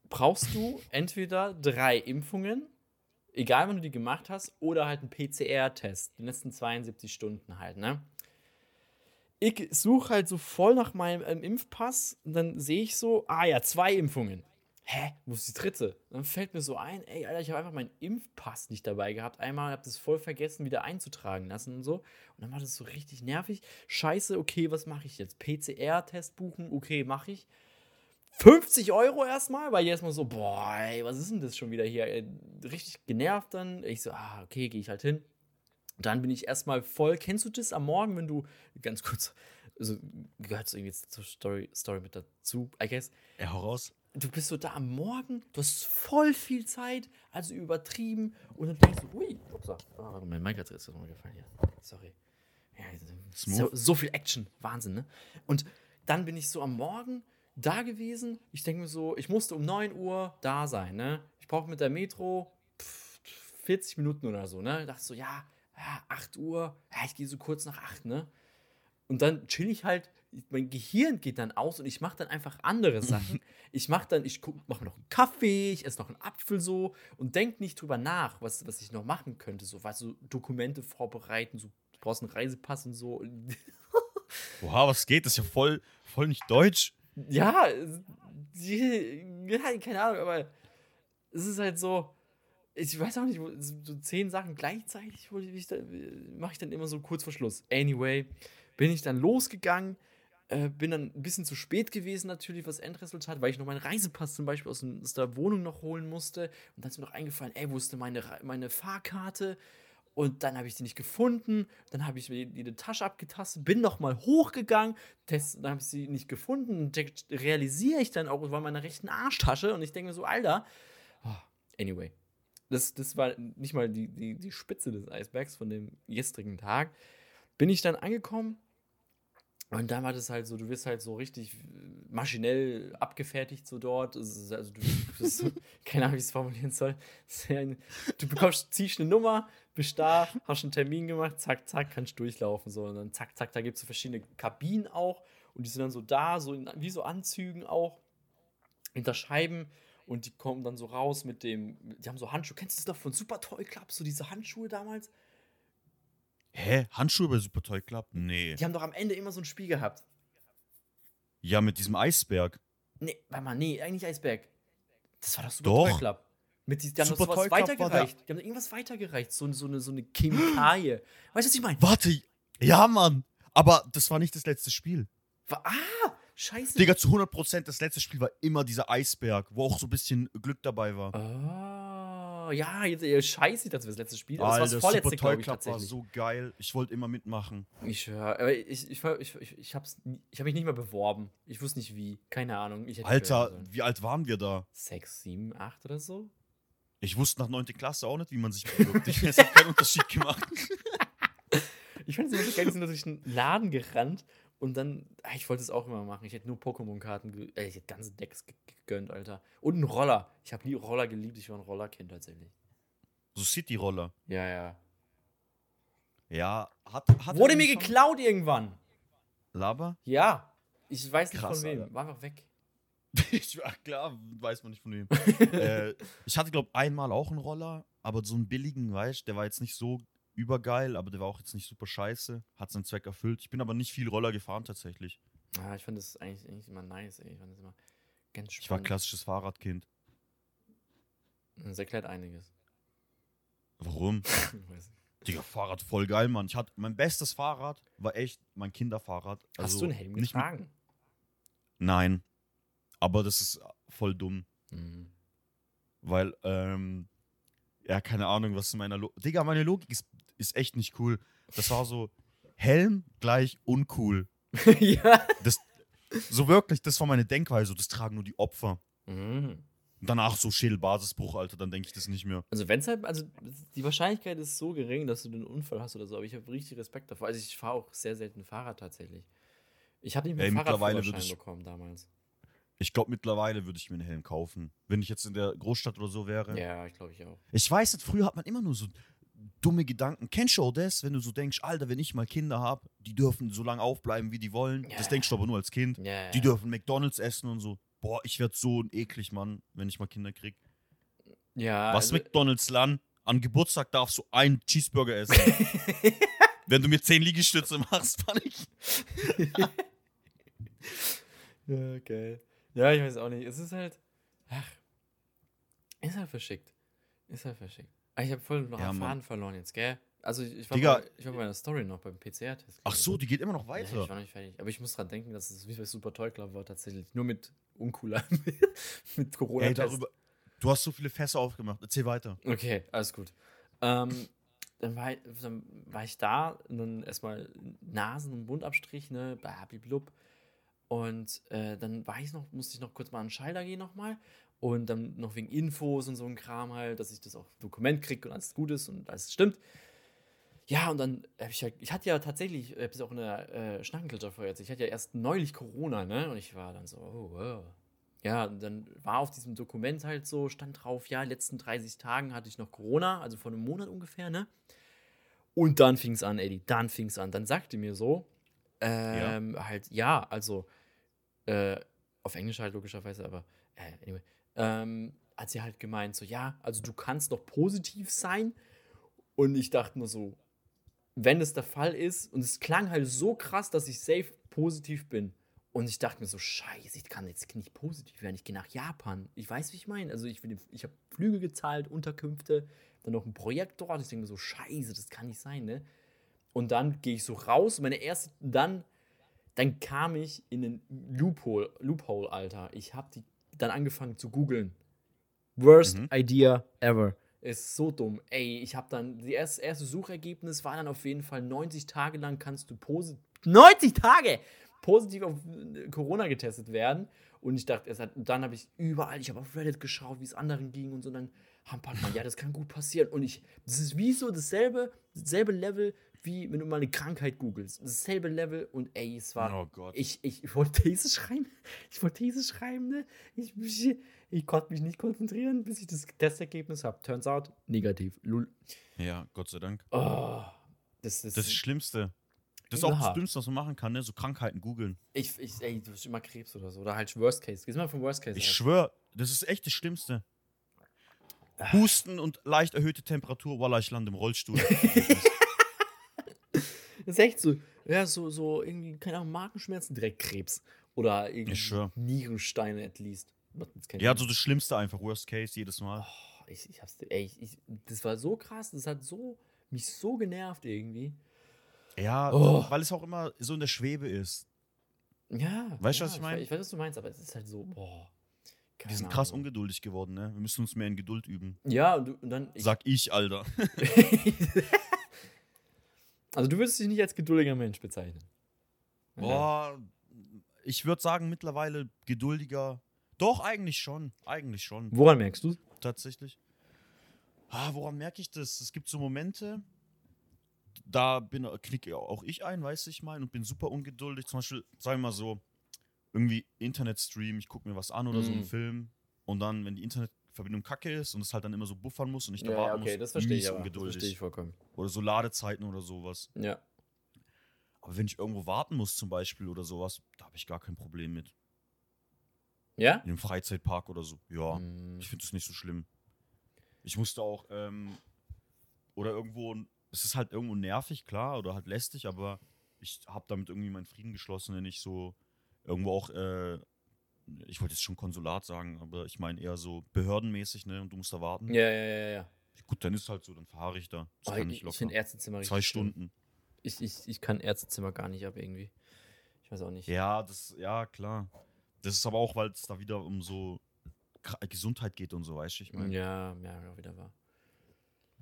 Speaker 2: brauchst du entweder drei Impfungen, egal wann du die gemacht hast, oder halt einen PCR-Test, die letzten 72 Stunden halt, ne? Ich suche halt so voll nach meinem ähm, Impfpass und dann sehe ich so, ah ja, zwei Impfungen. Hä, wo ist die dritte? dann fällt mir so ein, ey, Alter, ich habe einfach meinen Impfpass nicht dabei gehabt. Einmal habe das voll vergessen, wieder einzutragen lassen und so. Und dann war das so richtig nervig. Scheiße, okay, was mache ich jetzt? PCR-Test buchen, okay, mache ich. 50 Euro erstmal, weil ich erstmal so, boah, ey, was ist denn das schon wieder hier? Richtig genervt dann. Ich so, ah, okay, gehe ich halt hin. Und dann bin ich erstmal voll. Kennst du das am Morgen, wenn du, ganz kurz, also gehört es irgendwie zur Story, Story mit dazu, I guess.
Speaker 1: Ja, hau raus
Speaker 2: du bist so da am Morgen, du hast voll viel Zeit, also übertrieben. Und dann denkst du, ui, upsa, oh, mein hat jetzt nochmal gefallen hier. Sorry. Ja, so, so, viel Action, Wahnsinn, ne? Und dann bin ich so am Morgen da gewesen. Ich denke mir so, ich musste um 9 Uhr da sein, ne? Ich brauche mit der Metro pff, 40 Minuten oder so, ne? Ich dachte so, ja, ja 8 Uhr, ja, ich gehe so kurz nach 8, ne? Und dann chill ich halt mein Gehirn geht dann aus und ich mache dann einfach andere Sachen. ich mache dann, ich mache noch einen Kaffee, ich esse noch einen Apfel so und denke nicht drüber nach, was, was ich noch machen könnte. So, weißt du, Dokumente vorbereiten, so, du brauchst einen Reisepass und so.
Speaker 1: Oha, was geht? Das ist ja voll, voll nicht deutsch.
Speaker 2: Ja, die, ja, keine Ahnung, aber es ist halt so, ich weiß auch nicht, so zehn Sachen gleichzeitig mache ich dann immer so kurz vor Schluss. Anyway, bin ich dann losgegangen äh, bin dann ein bisschen zu spät gewesen, natürlich, was Endresultat, weil ich noch meinen Reisepass zum Beispiel aus, aus der Wohnung noch holen musste. Und dann ist mir noch eingefallen, ey, wo ist denn meine, meine Fahrkarte? Und dann habe ich sie nicht gefunden. Dann habe ich mir die, die Tasche abgetastet, bin nochmal hochgegangen, test, dann habe ich sie nicht gefunden. Und realisiere ich dann auch, es war meine rechten Arschtasche. Und ich denke mir so, Alter, oh, anyway. Das, das war nicht mal die, die, die Spitze des Eisbergs von dem gestrigen Tag. Bin ich dann angekommen, und dann war das halt so, du wirst halt so richtig maschinell abgefertigt so dort. also du bist, keine Ahnung, wie ich es formulieren soll. Du bekommst, ziehst eine Nummer, bist da, hast einen Termin gemacht, zack, zack, kannst durchlaufen. So. Und dann zack, zack, da gibt es so verschiedene Kabinen auch. Und die sind dann so da, so in, wie so Anzügen auch, hinter Scheiben. Und die kommen dann so raus mit dem, die haben so Handschuhe. Kennst du das noch von Super Toy Club, so diese Handschuhe damals?
Speaker 1: Hä? Handschuhe bei Super Toy Club? Nee.
Speaker 2: Die haben doch am Ende immer so ein Spiel gehabt.
Speaker 1: Ja, mit diesem Eisberg.
Speaker 2: Nee, warte mal, nee, eigentlich Eisberg. Das war doch
Speaker 1: Super doch.
Speaker 2: Toy Club. Mit die, die haben Super doch sowas weitergereicht. Die haben irgendwas weitergereicht. So, so, eine, so eine Chemikalie. Weißt du, was ich meine?
Speaker 1: Warte. Ja, Mann. Aber das war nicht das letzte Spiel.
Speaker 2: War, ah, scheiße.
Speaker 1: Digga, zu 100% das letzte Spiel war immer dieser Eisberg, wo auch so ein bisschen Glück dabei war.
Speaker 2: Ah ja, jetzt äh, scheiße, dass wir das letzte Spiel.
Speaker 1: Das war das vorletzte, glaube ich, tatsächlich. war so geil. Ich wollte immer mitmachen.
Speaker 2: Ich höre, aber ich, ich, ich, ich, ich, ich hab mich nicht mehr beworben. Ich wusste nicht wie. Keine Ahnung.
Speaker 1: Alter, wie alt waren wir da?
Speaker 2: Sechs, sieben, acht oder so?
Speaker 1: Ich wusste nach 9. Klasse auch nicht, wie man sich bewirbt. Ich habe keinen Unterschied gemacht.
Speaker 2: ich fand es immer so geil, dass ich durch einen Laden gerannt und dann, ah, ich wollte es auch immer machen. Ich hätte nur Pokémon-Karten, äh, ich hätte ganze Decks gegönnt, Alter. Und einen Roller. Ich habe nie Roller geliebt, ich war ein Rollerkind tatsächlich.
Speaker 1: So City-Roller.
Speaker 2: Ja, ja.
Speaker 1: Ja, hat. hat
Speaker 2: Wurde mir geklaut irgendwann.
Speaker 1: Laber?
Speaker 2: Ja. Ich weiß nicht
Speaker 1: Krass,
Speaker 2: von wem.
Speaker 1: Alter.
Speaker 2: War einfach weg.
Speaker 1: ich, ach klar, weiß man nicht von wem. äh, ich hatte, glaube einmal auch einen Roller, aber so einen billigen, weißt der war jetzt nicht so übergeil, aber der war auch jetzt nicht super scheiße. Hat seinen Zweck erfüllt. Ich bin aber nicht viel Roller gefahren tatsächlich.
Speaker 2: Ja, ich fand das eigentlich, eigentlich immer nice, ey. Ich fand das immer ganz spannend.
Speaker 1: Ich war klassisches Fahrradkind.
Speaker 2: Das erklärt einiges.
Speaker 1: Warum? Digga, Fahrrad voll geil, Mann. Ich hatte, mein bestes Fahrrad war echt mein Kinderfahrrad.
Speaker 2: Also Hast du einen Helm getragen?
Speaker 1: Nein. Aber das ist voll dumm.
Speaker 2: Mhm.
Speaker 1: Weil, ähm, ja, keine Ahnung, was in meiner Logik. Digga, meine Logik ist, ist echt nicht cool. Das war so, Helm gleich uncool.
Speaker 2: ja.
Speaker 1: Das, so wirklich, das war meine Denkweise. Das tragen nur die Opfer.
Speaker 2: Mhm.
Speaker 1: Danach so Schädelbasisbruch, Alter, dann denke ich das nicht mehr.
Speaker 2: Also wenn es halt, also die Wahrscheinlichkeit ist so gering, dass du einen Unfall hast oder so, aber ich habe richtig Respekt davor. Also ich fahre auch sehr selten Fahrrad tatsächlich. Ich habe nicht mehr
Speaker 1: Ey,
Speaker 2: Fahrradführerschein
Speaker 1: ich-
Speaker 2: bekommen damals.
Speaker 1: Ich glaube, mittlerweile würde ich mir einen Helm kaufen. Wenn ich jetzt in der Großstadt oder so wäre.
Speaker 2: Ja, ich glaube ich auch.
Speaker 1: Ich weiß nicht, früher hat man immer nur so dumme Gedanken. Kennst du auch das, wenn du so denkst, Alter, wenn ich mal Kinder habe, die dürfen so lange aufbleiben, wie die wollen.
Speaker 2: Ja.
Speaker 1: Das denkst du aber nur als Kind.
Speaker 2: Ja,
Speaker 1: Die dürfen McDonalds essen und so. Boah, ich werde so eklig, Mann, wenn ich mal Kinder krieg.
Speaker 2: ja,
Speaker 1: Was
Speaker 2: also,
Speaker 1: McDonalds Lan? An Geburtstag darfst du einen Cheeseburger essen. wenn du mir zehn Liegestütze machst, fand ich.
Speaker 2: Ja, geil. Ja, ich weiß auch nicht. Es ist halt. Ach. Ist halt verschickt. Ist halt verschickt. Aber ich habe voll noch
Speaker 1: Ja,
Speaker 2: einen
Speaker 1: Mann.
Speaker 2: Faden verloren jetzt, gell? Also ich, war,
Speaker 1: Digga.
Speaker 2: bei, ich war bei einer Story noch beim PCR-Test.
Speaker 1: Ach so, die geht immer noch
Speaker 2: Ja, ich
Speaker 1: weiter.
Speaker 2: war noch nicht fertig. Aber ich muss dran denken, dass es wie bei Super Toy Club war tatsächlich. Nur mit uncooler, mit corona
Speaker 1: Ey, darüber. Du hast so viele Fässer aufgemacht. Erzähl weiter.
Speaker 2: Okay, alles gut. Ähm, dann, war, ich- dann war ich da und dann erstmal Nasen- und Mundabstrich, ne, blablabla. Und äh, dann war ich noch, musste ich noch kurz mal an den Schalter gehen nochmal. Und dann noch wegen Infos und so ein Kram halt, dass ich das auch Dokument kriege und alles gut ist und alles stimmt. Ja, und dann habe ich ja, ich hatte ja tatsächlich, ich habe es auch in der äh, Schnackenklitscher erzählt, ich hatte ja erst neulich Corona, ne? Und ich war dann so, oh, wow. Ja, und dann war auf diesem Dokument halt so, stand drauf, ja, letzten 30 Tagen hatte ich noch Corona, also vor einem Monat ungefähr, ne? Und dann fing es an, Eddie, dann fing es an. Dann sagte mir so, ähm, halt, ja, also, äh, auf Englisch halt logischerweise, aber, äh, anyway, ähm, hat sie halt gemeint, so, ja, also du kannst noch positiv sein. Und ich dachte nur so, wenn es der Fall ist, und es klang halt so krass, dass ich safe positiv bin. Und ich dachte mir so, scheiße, ich kann jetzt nicht positiv werden, ich gehe nach Japan. Ich weiß, wie ich meine. Also ich, ich habe Flüge gezahlt, Unterkünfte, dann noch ein Projekt dort. Ich denke mir so, scheiße, das kann nicht sein, ne? Und dann gehe ich so raus, meine erste, dann, dann kam ich in den Loophole, Loophole, Alter. Ich habe die dann angefangen zu googeln. Worst
Speaker 1: Mhm.
Speaker 2: idea ever. Ist so dumm. Ey, ich habe dann, das erste, erste Suchergebnis war dann auf jeden Fall 90 Tage lang kannst du positiv, 90 Tage positiv auf äh, Corona getestet werden. Und ich dachte, es hat, dann habe ich überall, ich habe auf Reddit geschaut, wie es anderen ging und so. Und dann haben ein paar ja, das kann gut passieren. Und ich, das ist wie so dasselbe, dasselbe Level, wie wenn du mal eine Krankheit googelst. Dasselbe Level und ey, es war.
Speaker 1: Oh Gott.
Speaker 2: Ich, ich, ich wollte These schreiben. Ich wollte These schreiben, ne? Ich, ich, ich konnte mich nicht konzentrieren, bis ich das Testergebnis habe. Turns out, negativ. Lul.
Speaker 1: Ja, Gott sei Dank.
Speaker 2: Oh, das, das,
Speaker 1: Das ist das Schlimmste. Das ist auch das Dümmste, was man machen kann, ne? So Krankheiten googeln.
Speaker 2: ich, ich, ey, du hast immer Krebs oder so. Oder halt Worst Case. Gehst mal vom Worst Case.
Speaker 1: Ich
Speaker 2: aus.
Speaker 1: schwöre, das ist echt das Schlimmste. Husten und leicht erhöhte Temperatur, voila, ich lande im Rollstuhl.
Speaker 2: Das ist echt so, ja, so, so irgendwie, keine Ahnung, Magenschmerzen, direkt Krebs. Oder irgendwie. Nierensteine at least.
Speaker 1: Ja, so das Schlimmste einfach, Worst Case, jedes Mal.
Speaker 2: Oh, ich, ich hab's, ey, ich, ich, das war so krass, das hat so, mich so genervt irgendwie.
Speaker 1: Ja,
Speaker 2: Oh.
Speaker 1: weil es auch immer so in der Schwebe ist.
Speaker 2: Ja.
Speaker 1: Weißt du,
Speaker 2: ja,
Speaker 1: was ich mein?
Speaker 2: Ich weiß, was du meinst, aber es ist halt so, boah.
Speaker 1: Wir sind krass
Speaker 2: Ahnung.
Speaker 1: ungeduldig geworden, ne? Wir müssen uns mehr in Geduld üben.
Speaker 2: Ja, und, und dann. Ich,
Speaker 1: Sag ich, Alter.
Speaker 2: also, du würdest dich nicht als geduldiger Mensch bezeichnen.
Speaker 1: Boah, ich würde sagen, mittlerweile geduldiger. Doch, eigentlich schon. Eigentlich schon.
Speaker 2: Woran merkst du
Speaker 1: tatsächlich. Ah, woran merke ich das? Es gibt so Momente, da bin knicke auch ich ein, weiß ich mal, und bin super ungeduldig. Zum Beispiel, sagen wir mal so, irgendwie Internetstream, ich gucke mir was an oder so einen
Speaker 2: Mhm.
Speaker 1: Film und dann, wenn die Internetverbindung kacke ist und es halt dann immer so buffern muss und ich da
Speaker 2: Ja,
Speaker 1: warten
Speaker 2: okay,
Speaker 1: muss,
Speaker 2: das verstehe ich aber. Das
Speaker 1: ungeduldig.
Speaker 2: verstehe ich vollkommen.
Speaker 1: Oder so Ladezeiten oder sowas.
Speaker 2: Ja.
Speaker 1: Aber wenn ich irgendwo warten muss zum Beispiel oder sowas, da habe ich gar kein Problem mit.
Speaker 2: Ja?
Speaker 1: In einem Freizeitpark oder so. Ja.
Speaker 2: Mm,
Speaker 1: Ich finde es nicht so schlimm. Ich musste auch, ähm, oder irgendwo, es ist halt irgendwo nervig, klar, oder halt lästig, aber ich habe damit irgendwie meinen Frieden geschlossen, wenn ich so irgendwo auch, äh, ich wollte jetzt schon Konsulat sagen, aber ich meine eher so behördenmäßig, ne, und du musst da warten.
Speaker 2: Ja, ja, ja, ja.
Speaker 1: Gut, dann ist halt so, dann fahre ich da. Das
Speaker 2: Oh,
Speaker 1: kann
Speaker 2: ich
Speaker 1: ich locker.
Speaker 2: finde Ärztezimmer
Speaker 1: Zwei. Stunden.
Speaker 2: Ich, ich, ich kann Ärztezimmer gar nicht ab irgendwie. Ich weiß auch nicht.
Speaker 1: Ja, das, ja, klar. Das ist aber auch, weil es da wieder um so Gesundheit geht und so, weißt du, ich meine.
Speaker 2: Ja, ja, ja, wieder wahr.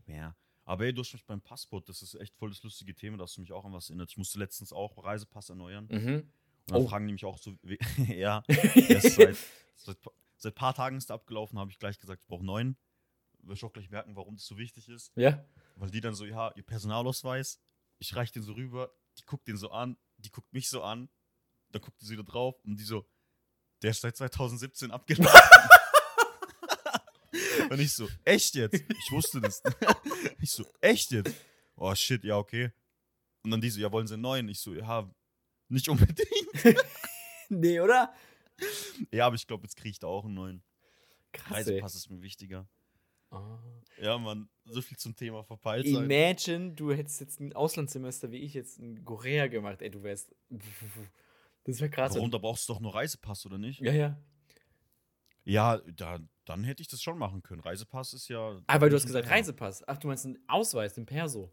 Speaker 1: Ja. Aber ey, du hast mich beim Passport, das ist echt voll das lustige Thema, da hast du mich auch an was erinnert. Ich musste letztens auch Reisepass erneuern.
Speaker 2: Mhm. Oh.
Speaker 1: fragen mich auch so, ja, seit, seit, Seit ein paar Tagen ist abgelaufen, habe ich gleich gesagt, ich brauche neun. Wirst auch gleich merken, warum das so wichtig ist.
Speaker 2: Ja.
Speaker 1: Weil die dann so, ja, ihr Personalausweis, ich reiche den so rüber, die guckt den so an, die guckt mich so an, dann guckt so wieder drauf und die so, der ist seit 2017 abgelaufen. und ich so, echt jetzt? Ich wusste das. ich so, echt jetzt? Oh shit, ja, okay. Und dann die so, ja, wollen sie einen neuen? Ich so, ja, nicht unbedingt.
Speaker 2: Nee, oder?
Speaker 1: ja, aber ich glaube, jetzt kriege ich da auch einen neuen.
Speaker 2: Krass. Ey.
Speaker 1: Reisepass ist mir wichtiger.
Speaker 2: Ah.
Speaker 1: Ja, Mann, so viel zum Thema verpeilt sein.
Speaker 2: Imagine, du hättest jetzt ein Auslandssemester wie ich jetzt in Korea gemacht. Ey, du wärst. Das wäre krass.
Speaker 1: Warum? Da brauchst du doch nur Reisepass, oder nicht?
Speaker 2: Ja, ja.
Speaker 1: Ja, da, dann hätte ich das schon machen können. Reisepass ist ja.
Speaker 2: Weil du hast gesagt. Reisepass. Ach, du meinst einen Ausweis, den Perso.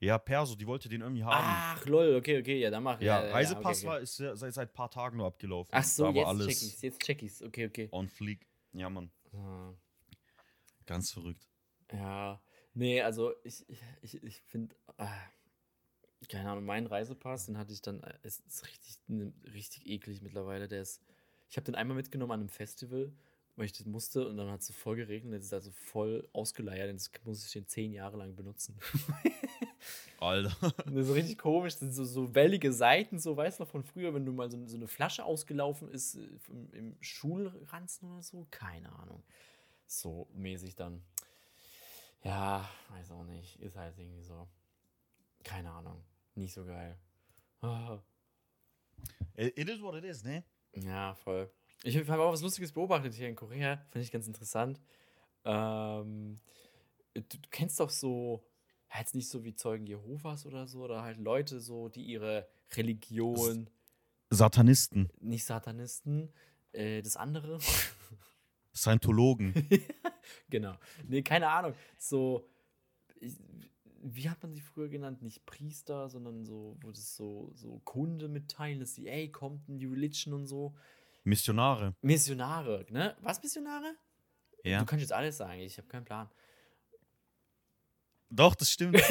Speaker 1: Ja, Perso, die wollte den irgendwie haben.
Speaker 2: Ach, lol, okay, okay, ja, dann mach
Speaker 1: ja,
Speaker 2: ja,
Speaker 1: Reisepass
Speaker 2: okay, okay.
Speaker 1: war ist ja seit, seit ein paar Tagen nur abgelaufen.
Speaker 2: Ach so, jetzt
Speaker 1: alles
Speaker 2: check ich's, jetzt check ich's. Okay, okay.
Speaker 1: on fleek. Ja, Mann,
Speaker 2: Ah.
Speaker 1: ganz verrückt.
Speaker 2: Ja, nee, also ich, ich, ich finde, ah, keine Ahnung, mein Reisepass, den hatte ich dann, äh, es ist richtig, richtig eklig mittlerweile. Der ist, ich habe den einmal mitgenommen an einem Festival, weil ich das musste und dann hat es so voll geregnet, der ist also voll ausgeleiert, jetzt muss ich den zehn Jahre lang benutzen.
Speaker 1: Alter.
Speaker 2: Und das ist richtig komisch, das sind so, so wellige Seiten, so weißt du noch von früher, wenn du mal so, so eine Flasche ausgelaufen ist äh, im, im Schulranzen oder so, keine Ahnung. So mäßig dann. Ja, weiß auch nicht, ist halt irgendwie so. Keine Ahnung, nicht so geil. Ah,
Speaker 1: It is what it is, ne?
Speaker 2: Ja, voll. Ich habe auch was Lustiges beobachtet hier in Korea, fand ich ganz interessant. Ähm, du, kennst doch so, jetzt nicht so wie Zeugen Jehovas oder so, oder halt Leute so, die ihre Religion,
Speaker 1: Satanisten,
Speaker 2: nicht Satanisten, äh, das andere,
Speaker 1: Scientologen.
Speaker 2: genau. Nee, keine Ahnung. So, wie hat man sie früher genannt? Nicht Priester, sondern so, wo das so, so Kunde mitteilen, dass sie, ey, kommt in die Religion und so.
Speaker 1: Missionare.
Speaker 2: Missionare, ne? Was Missionare?
Speaker 1: Ja.
Speaker 2: Du kannst jetzt alles sagen, ich habe keinen Plan.
Speaker 1: Doch, das stimmt.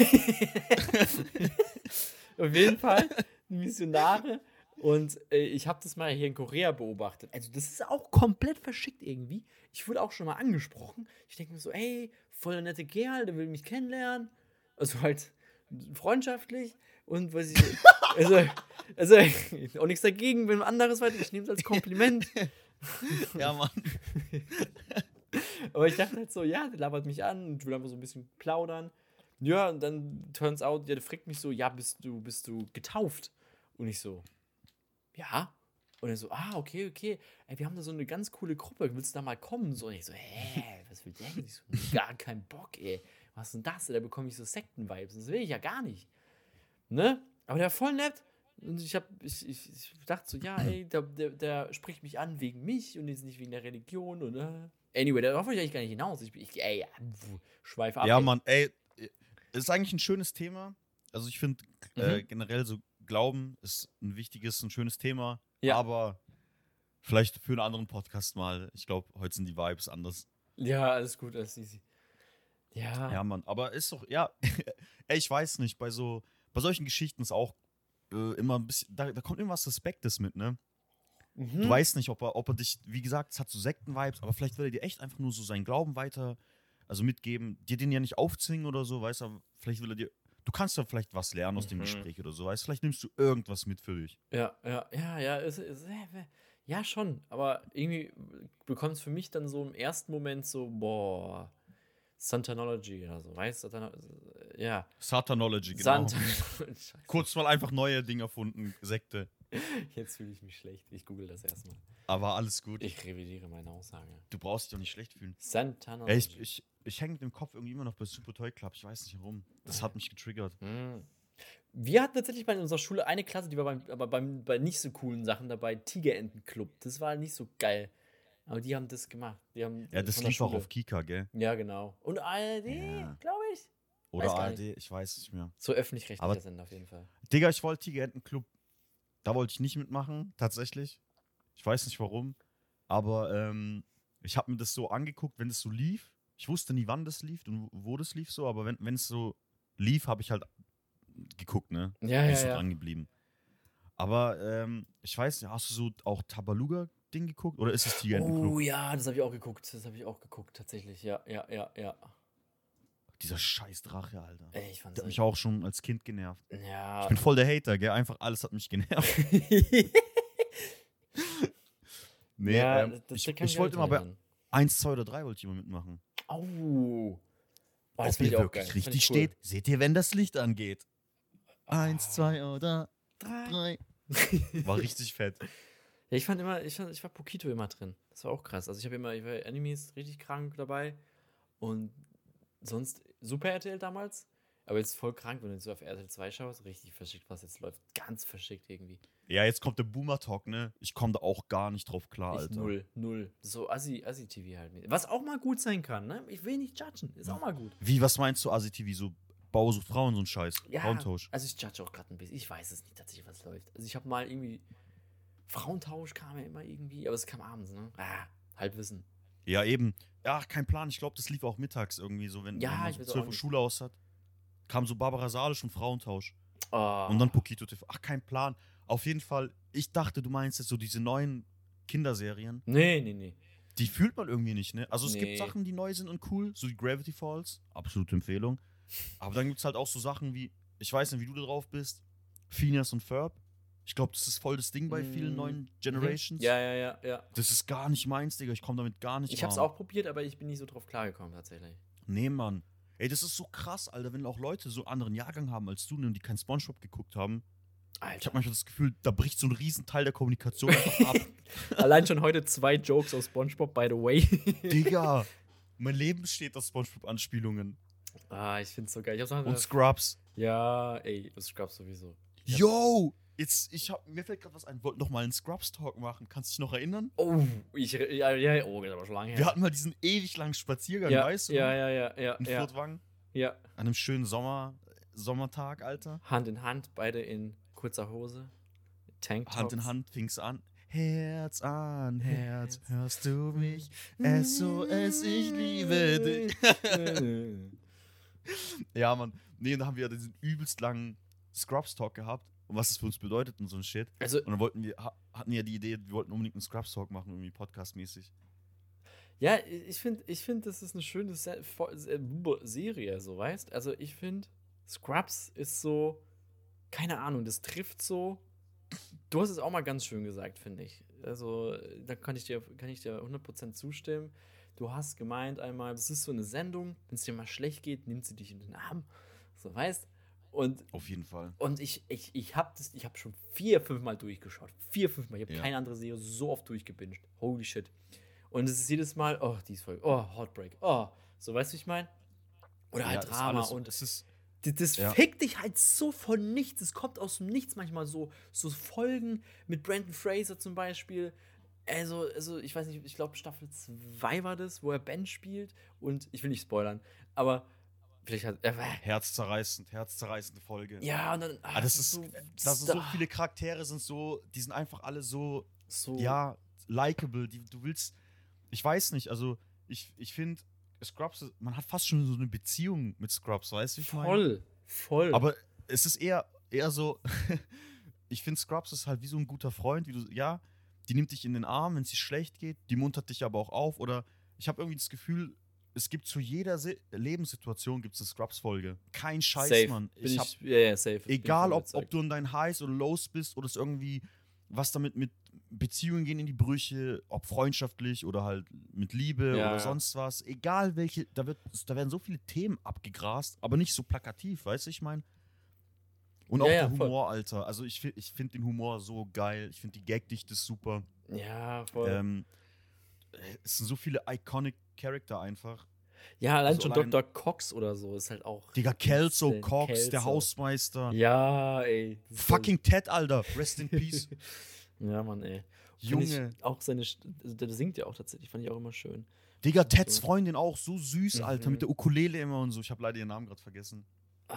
Speaker 2: Auf jeden Fall Missionare. Und äh, ich habe das mal hier in Korea beobachtet. Also, das ist auch komplett verschickt irgendwie. Ich wurde auch schon mal angesprochen. Ich denke mir so, ey, voll der nette Kerl, der will mich kennenlernen. Also halt freundschaftlich. Und was ich. Also, also auch nichts dagegen, wenn anderes weiter. Ich nehme es als Kompliment.
Speaker 1: ja, Mann.
Speaker 2: Aber ich dachte halt so, ja, der labert mich an und will einfach so ein bisschen plaudern. Ja, und dann turns out, ja, der fragt mich so, ja, bist du, bist du getauft? Und ich so, ja. Und er so, ah, okay, okay. Ey, wir haben da so eine ganz coole Gruppe, willst du da mal kommen? So, und ich so, hä, was will der denn? Ich so, gar keinen Bock, ey. Was ist denn das? Da bekomme ich so Sekten-Vibes. Das will ich ja gar nicht. Ne? Aber der war voll nett. Und ich, hab, ich, ich, ich dachte so, ja, ey, der, der, der spricht mich an wegen mich und jetzt nicht wegen der Religion. Und, äh. Anyway, darauf wollte ich eigentlich gar nicht hinaus. Ich, ich ey, pf, schweife ab.
Speaker 1: Ja,
Speaker 2: ey.
Speaker 1: Mann, ey, ist eigentlich ein schönes Thema. Also ich finde äh,
Speaker 2: Mhm.
Speaker 1: generell so Glauben ist ein wichtiges, ein schönes Thema.
Speaker 2: Ja.
Speaker 1: Aber vielleicht für einen anderen Podcast mal. Ich glaube, heute sind die Vibes anders.
Speaker 2: Ja, alles gut, alles easy. Ja.
Speaker 1: Ja, Mann. Aber ist doch, ja, ey, ich weiß nicht, bei so, bei solchen Geschichten ist auch äh, immer ein bisschen, da, da kommt irgendwas Suspektes mit, ne?
Speaker 2: Mhm.
Speaker 1: Du weißt nicht, ob er, ob er dich, wie gesagt, es hat so Sekten-Vibes, aber vielleicht will er dir echt einfach nur so seinen Glauben weiter, also mitgeben, dir den ja nicht aufzwingen oder so, weißt du, vielleicht will er dir, du kannst ja vielleicht was lernen aus dem
Speaker 2: Mhm.
Speaker 1: Gespräch oder so, weißt du, vielleicht nimmst du irgendwas mit für dich.
Speaker 2: Ja, ja, ja, ja, ist, ist, äh, ja, schon. Aber irgendwie bekommt es für mich dann so im ersten Moment so, boah, Santanology oder so, weißt du? Satan- Ja,
Speaker 1: Satanology, genau.
Speaker 2: Santanology.
Speaker 1: Kurz mal einfach neue Dinge erfunden, Sekte.
Speaker 2: Jetzt fühle ich mich schlecht. Ich google das erstmal.
Speaker 1: Aber alles gut.
Speaker 2: Ich revidiere meine Aussage.
Speaker 1: du brauchst dich doch nicht schlecht fühlen.
Speaker 2: Santanology.
Speaker 1: Ey, ich, ich, ich hänge mit dem Kopf irgendwie immer noch bei Super Toy Club. Ich weiß nicht warum. Das hat mich getriggert.
Speaker 2: Mm. Wir hatten tatsächlich bei in unserer Schule eine Klasse, die war beim, aber beim, bei nicht so coolen Sachen dabei, Tigerentenclub. Das war nicht so geil. Aber die haben das gemacht. Die haben
Speaker 1: Ja, das lief auch auf Kika, gell?
Speaker 2: Ja, genau. Und ARD,
Speaker 1: Ja.
Speaker 2: glaube ich.
Speaker 1: Oder ARD, ich weiß nicht mehr.
Speaker 2: So öffentlich-rechtlicher Sender auf jeden Fall.
Speaker 1: Digga, ich wollte Tigerentenclub. Da wollte ich nicht mitmachen, tatsächlich. Ich weiß nicht warum. Aber ähm, ich habe mir das so angeguckt, wenn es so lief. Ich wusste nie, wann das lief und wo das lief so, aber wenn wenn es so lief, habe ich halt geguckt, ne?
Speaker 2: Ja,
Speaker 1: Bin
Speaker 2: ja,
Speaker 1: so
Speaker 2: ja.
Speaker 1: dran geblieben. Aber ähm, ich weiß nicht, hast du so auch Tabaluga Ding geguckt? Oder ist es Tigerentenclub?
Speaker 2: Oh ja, das habe ich auch geguckt. Das habe ich auch geguckt, tatsächlich. Ja, ja, ja, ja.
Speaker 1: Dieser scheiß Drache, Alter.
Speaker 2: Ey, ich fand's
Speaker 1: Der hat mich auch schon als Kind genervt.
Speaker 2: Ja.
Speaker 1: Ich bin voll der Hater, gell? Einfach alles hat mich genervt. Nee,
Speaker 2: ja,
Speaker 1: ähm,
Speaker 2: das-
Speaker 1: ich, ich
Speaker 2: mich
Speaker 1: wollte immer bei
Speaker 2: erinnern.
Speaker 1: 1, 2 oder 3 wollte ich immer mitmachen.
Speaker 2: Au. Oh, das
Speaker 1: Ob ihr
Speaker 2: ich
Speaker 1: wirklich
Speaker 2: geil.
Speaker 1: richtig
Speaker 2: ich
Speaker 1: steht, seht ihr, wenn das Licht angeht. Eins, zwei oder
Speaker 2: Drei.
Speaker 1: drei. War richtig fett.
Speaker 2: Ja, ich fand immer, ich, fand, ich war Pokito immer drin. Das war auch krass. Also ich habe immer, ich war Animes richtig krank dabei und sonst Super RTL damals. Aber jetzt voll krank, wenn du so auf RTL 2 schaust, richtig verschickt, was jetzt läuft. Ganz verschickt irgendwie.
Speaker 1: Ja, jetzt kommt der Boomer-Talk, ne? Ich komme da auch gar nicht drauf klar,
Speaker 2: ich
Speaker 1: Alter.
Speaker 2: null, null. So Assi, Assi-TV halt. Was auch mal gut sein kann, ne? Ich will nicht judgen. Ist auch mal gut.
Speaker 1: Wie, was meinst du, ASI-TV? So Bausucht Frauen, so ein Scheiß?
Speaker 2: Ja,
Speaker 1: Frauentausch?
Speaker 2: also ich judge auch gerade ein bisschen. Ich weiß es nicht tatsächlich, was läuft. Also ich habe mal irgendwie Frauentausch kam ja immer irgendwie, aber es kam abends, ne? Ah, Halbwissen.
Speaker 1: Ja, eben. Ja, kein Plan. Ich glaube, das lief auch mittags irgendwie so, wenn,
Speaker 2: Ja,
Speaker 1: wenn man
Speaker 2: ich
Speaker 1: so
Speaker 2: weiß auch
Speaker 1: 12 Uhr. Schule aus hat. Kam so Barbara Salisch und Frauentausch.
Speaker 2: Oh.
Speaker 1: Und dann Pokito TV. Ach, kein Plan. Auf jeden Fall, ich dachte, du meinst jetzt so diese neuen Kinderserien.
Speaker 2: Nee, nee, nee.
Speaker 1: Die fühlt man irgendwie nicht, ne? Also es
Speaker 2: Nee.
Speaker 1: gibt Sachen, die neu sind und cool, so wie Gravity Falls, absolute Empfehlung. Aber dann gibt es halt auch so Sachen wie, ich weiß nicht, wie du da drauf bist, Phineas und Ferb. Ich glaube, das ist voll das Ding bei vielen
Speaker 2: Mm,
Speaker 1: neuen Generations.
Speaker 2: Mhm. Ja, ja, ja, ja.
Speaker 1: Das ist gar nicht meins, Digga. Ich komme damit gar nicht
Speaker 2: Ich habe es
Speaker 1: warm.
Speaker 2: auch probiert, aber ich bin nicht so drauf klargekommen tatsächlich.
Speaker 1: Nee, Mann. Ey, das ist so krass, Alter, wenn auch Leute so einen anderen Jahrgang haben als du ne, und die kein Spongebob geguckt haben. Ich
Speaker 2: Alter.
Speaker 1: habe manchmal das Gefühl, da bricht so ein Riesenteil der Kommunikation einfach ab.
Speaker 2: Allein schon heute zwei Jokes aus SpongeBob, by the way.
Speaker 1: Digga, mein Leben steht aus Spongebob-Anspielungen.
Speaker 2: ah, ich find's so geil. Ich hab's noch
Speaker 1: Und Scrubs.
Speaker 2: Ja, ey, das gab's sowieso.
Speaker 1: Yo! Jetzt, ich hab, mir fällt gerade was ein. Wollte noch mal einen Scrubs-Talk machen. Kannst du dich noch erinnern?
Speaker 2: Oh, ich, ja, ja, oh, das aber schon lange her.
Speaker 1: Wir hatten mal diesen ewig langen Spaziergang,
Speaker 2: ja,
Speaker 1: weißt du?
Speaker 2: ja, ja, ja, ja,
Speaker 1: In
Speaker 2: ja,
Speaker 1: Furtwangen.
Speaker 2: ja.
Speaker 1: An einem schönen Sommer, Sommertag, Alter.
Speaker 2: Hand in Hand, beide in kurzer Hose. Tanktops.
Speaker 1: Hand in Hand fing's an. Herz an Herz,
Speaker 2: Herz.
Speaker 1: hörst du mich? SOS, ich liebe dich. Ja, Mann. Nee, da haben wir diesen übelst langen Scrubs-Talk gehabt. Und was das für uns bedeutet und so ein Shit.
Speaker 2: Also,
Speaker 1: Und dann wollten wir, ha- hatten ja die Idee, wir wollten unbedingt einen Scrubs-Talk machen, irgendwie podcastmäßig.
Speaker 2: ja, ich finde, ich find, das ist eine schöne Se Serie, so weißt. Also, ich finde, Scrubs ist so, keine Ahnung, das trifft so. Du hast es auch mal ganz schön gesagt, finde ich. Also, da kann ich dir, kann ich dir 100% zustimmen. Du hast gemeint einmal, das ist so eine Sendung, wenn es dir mal schlecht geht, nimmt sie dich in den Arm. So, weißt? Und
Speaker 1: Auf jeden Fall.
Speaker 2: Und ich, ich, ich habe das, ich habe schon vier, fünf Mal durchgeschaut. Vier, fünf Mal. Ich habe
Speaker 1: Ja.
Speaker 2: keine andere Serie so oft durchgebinged. Holy shit. Und es ist jedes Mal, oh, die ist voll, oh, Heartbreak, oh. So, weißt du, ich meine? Oder
Speaker 1: Ja,
Speaker 2: halt
Speaker 1: ist
Speaker 2: Drama.
Speaker 1: alles-
Speaker 2: und
Speaker 1: es ist,
Speaker 2: das, das
Speaker 1: Ja.
Speaker 2: fickt dich halt so von nichts. Es kommt aus dem Nichts manchmal so, so Folgen mit Brandon Fraser zum Beispiel. Also, also ich weiß nicht, ich glaube Staffel 2 war das, wo er Ben spielt. Und ich will nicht spoilern, aber vielleicht hat er.
Speaker 1: herzzerreißend, herzzerreißende Folge.
Speaker 2: Ja, und dann.
Speaker 1: Ah, das ist,
Speaker 2: so,
Speaker 1: da sind so viele Charaktere, sind so, die sind einfach alle so,
Speaker 2: so
Speaker 1: ja, likable. Die, du willst, ich weiß nicht, also ich, ich finde, Scrubs, man hat fast schon so eine Beziehung mit Scrubs, weißt du, wie ich meine?
Speaker 2: Voll, voll.
Speaker 1: Aber es ist eher, eher so, ich finde Scrubs ist halt wie so ein guter Freund, wie du, ja, die nimmt dich in den Arm, wenn es dir schlecht geht, die muntert dich aber auch auf oder ich habe irgendwie das Gefühl, es gibt zu jeder Se Lebenssituation gibt es eine Scrubs-Folge. Kein Scheiß,
Speaker 2: safe.
Speaker 1: Mann.
Speaker 2: Bin
Speaker 1: Ich
Speaker 2: ich,
Speaker 1: hab,
Speaker 2: ja, ja, safe. Bin
Speaker 1: egal,
Speaker 2: voll
Speaker 1: ob, ob du in deinen Highs oder Lows bist oder es irgendwie was damit mit Beziehungen gehen in die Brüche, ob freundschaftlich oder halt mit Liebe
Speaker 2: Ja,
Speaker 1: oder sonst was. Egal welche, da, wird, da werden so viele Themen abgegrast, aber nicht so plakativ, weißt du, ich meine? Und auch der
Speaker 2: voll.
Speaker 1: Humor, Alter. Also ich, ich finde den Humor so geil. Ich finde die Gagdichte super.
Speaker 2: Ja, voll.
Speaker 1: Ähm, es sind so viele iconic Charakter einfach.
Speaker 2: ja, allein
Speaker 1: also
Speaker 2: schon
Speaker 1: allein-
Speaker 2: Dr. Cox oder so ist halt auch.
Speaker 1: Digga, Kelso. Cox, der
Speaker 2: Kelso.
Speaker 1: Hausmeister.
Speaker 2: Ja, ey.
Speaker 1: Fucking Ted, Alter. Rest in peace.
Speaker 2: so- Ja, Mann, ey.
Speaker 1: Junge.
Speaker 2: Auch seine. Also Der singt ja auch tatsächlich, fand ich auch immer schön.
Speaker 1: Digga,
Speaker 2: So.
Speaker 1: Teds Freundin auch so süß,
Speaker 2: Mhm.
Speaker 1: Alter, mit der Ukulele immer und so. Ich habe leider ihren Namen gerade vergessen.
Speaker 2: Ah.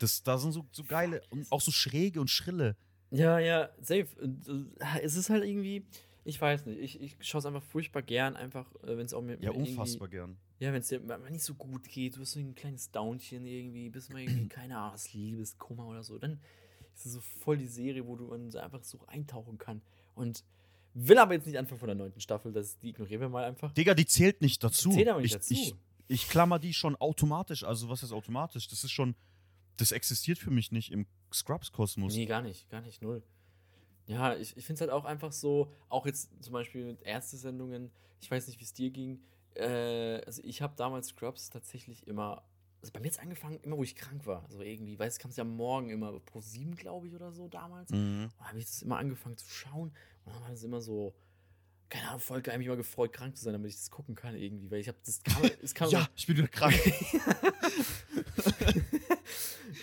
Speaker 1: Das, da sind so, so geile und auch so schräge und schrille.
Speaker 2: Ja, ja, safe. Äh, Es ist halt irgendwie. Ich weiß nicht, ich, ich schaue es einfach furchtbar gern, einfach, wenn es auch mir.
Speaker 1: Ja, unfassbar gern.
Speaker 2: Ja, wenn es dir mal nicht so gut geht, du hast so ein kleines Downchen irgendwie, bist mal irgendwie, keine Ahnung, hast Liebeskummer oder so, dann ist es so voll die Serie, wo du einfach so eintauchen kann. Und Will aber jetzt nicht anfangen von der neunten Staffel, das, die ignorieren wir mal einfach.
Speaker 1: Digga, die zählt nicht dazu.
Speaker 2: Zählt aber nicht
Speaker 1: ich,
Speaker 2: dazu.
Speaker 1: Ich, ich klammer die schon automatisch. Also, was ist automatisch? Das ist schon. Das existiert für mich nicht im Scrubs-Kosmos.
Speaker 2: Nee, gar nicht, gar nicht, null. Ja, ich, ich finde es halt auch einfach so, auch jetzt zum Beispiel mit Ärztesendungen, ich weiß nicht, wie es dir ging. Äh, also ich habe damals Scrubs tatsächlich immer, also bei mir jetzt angefangen, immer wo ich krank war. Also irgendwie, weiß kam es ja morgen immer pro sieben, glaube ich, oder so damals.
Speaker 1: Mhm.
Speaker 2: Und habe ich das immer angefangen zu schauen und dann war das immer so, keine Ahnung, voll geil, mich immer gefreut, krank zu sein, damit ich das gucken kann irgendwie, weil ich habe das kam, es kam
Speaker 1: Ja, ich bin wieder krank.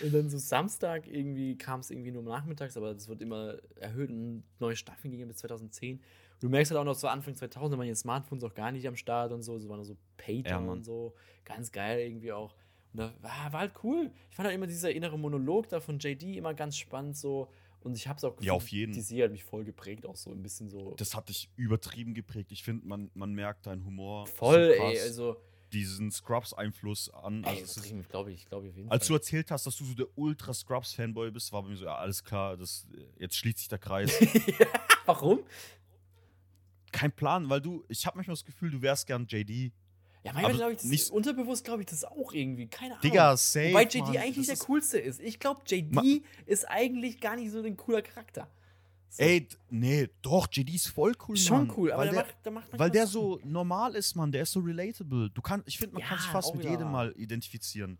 Speaker 2: und dann so Samstag irgendwie kam es irgendwie nur nachmittags, aber das wird immer erhöht und neue Staffeln gingen bis 2010. Und du merkst halt auch noch so Anfang 2000, da waren jetzt Smartphones auch gar nicht am Start und so, so waren so Pager
Speaker 1: Ja,
Speaker 2: und so, ganz geil irgendwie auch. Und da war, war halt cool. Ich fand halt immer dieser innere Monolog da von JD immer ganz spannend so und ich hab's auch
Speaker 1: Ja, auf jeden.
Speaker 2: Die Serie hat mich voll geprägt, auch so ein bisschen so
Speaker 1: Das hat dich übertrieben geprägt. Ich finde, man, man merkt deinen Humor.
Speaker 2: voll,
Speaker 1: so
Speaker 2: ey, also
Speaker 1: diesen Scrubs-Einfluss an.
Speaker 2: ey,
Speaker 1: Also es ist,
Speaker 2: glaube ich, glaube ich jeden
Speaker 1: als du
Speaker 2: Fall.
Speaker 1: erzählt hast, dass du so der Ultra-Scrubs-Fanboy bist, war bei mir so, ja, alles klar, das, jetzt schließt sich der Kreis.
Speaker 2: Warum?
Speaker 1: Kein Plan, weil du, ich habe manchmal das Gefühl, du wärst gern JD.
Speaker 2: Ja, manchmal glaube ich, das
Speaker 1: nicht-
Speaker 2: unterbewusst glaube ich das auch irgendwie. Keine Ahnung.
Speaker 1: Digga, safe.
Speaker 2: Wobei JD
Speaker 1: Mann,
Speaker 2: eigentlich nicht
Speaker 1: das
Speaker 2: der coolste ist. Ich glaube, JD
Speaker 1: Ma-
Speaker 2: ist eigentlich gar nicht so ein cooler Charakter.
Speaker 1: Ey, nee, doch, JD ist voll cool,
Speaker 2: schon
Speaker 1: Mann.
Speaker 2: cool, aber
Speaker 1: weil
Speaker 2: der,
Speaker 1: der,
Speaker 2: macht, der macht
Speaker 1: weil der so normal ist, Mann. Der ist so relatable. Du kannst, ich finde, man
Speaker 2: Ja,
Speaker 1: kann sich fast mit jedem mal identifizieren.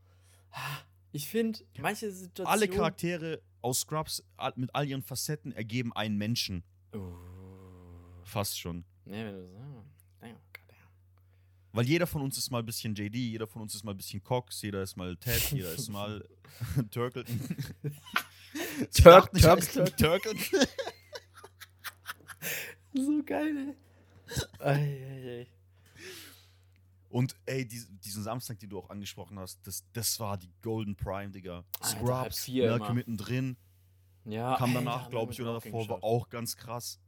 Speaker 2: Ich finde, manche Situationen.
Speaker 1: Alle Charaktere aus Scrubs mit all ihren Facetten ergeben einen Menschen.
Speaker 2: Uh,
Speaker 1: Fast schon.
Speaker 2: nee, wenn du so. Naja, goddamn.
Speaker 1: Weil jeder von uns ist mal ein bisschen JD, jeder von uns ist mal ein bisschen Cox, jeder ist mal Ted, jeder ist mal Turkleton.
Speaker 2: Turk-
Speaker 1: nicht,
Speaker 2: Turk-
Speaker 1: ich bin Turkleton.
Speaker 2: So geil, ey. Ei, ei, ei.
Speaker 1: Und ey, dies- diesen Samstag, den du auch angesprochen hast, das, das war die Golden Prime, Digga.
Speaker 2: Alter,
Speaker 1: Scrubs,
Speaker 2: vier immer.
Speaker 1: mittendrin,
Speaker 2: Ja,
Speaker 1: kam danach, glaube ich, oder davor, war auch ganz krass.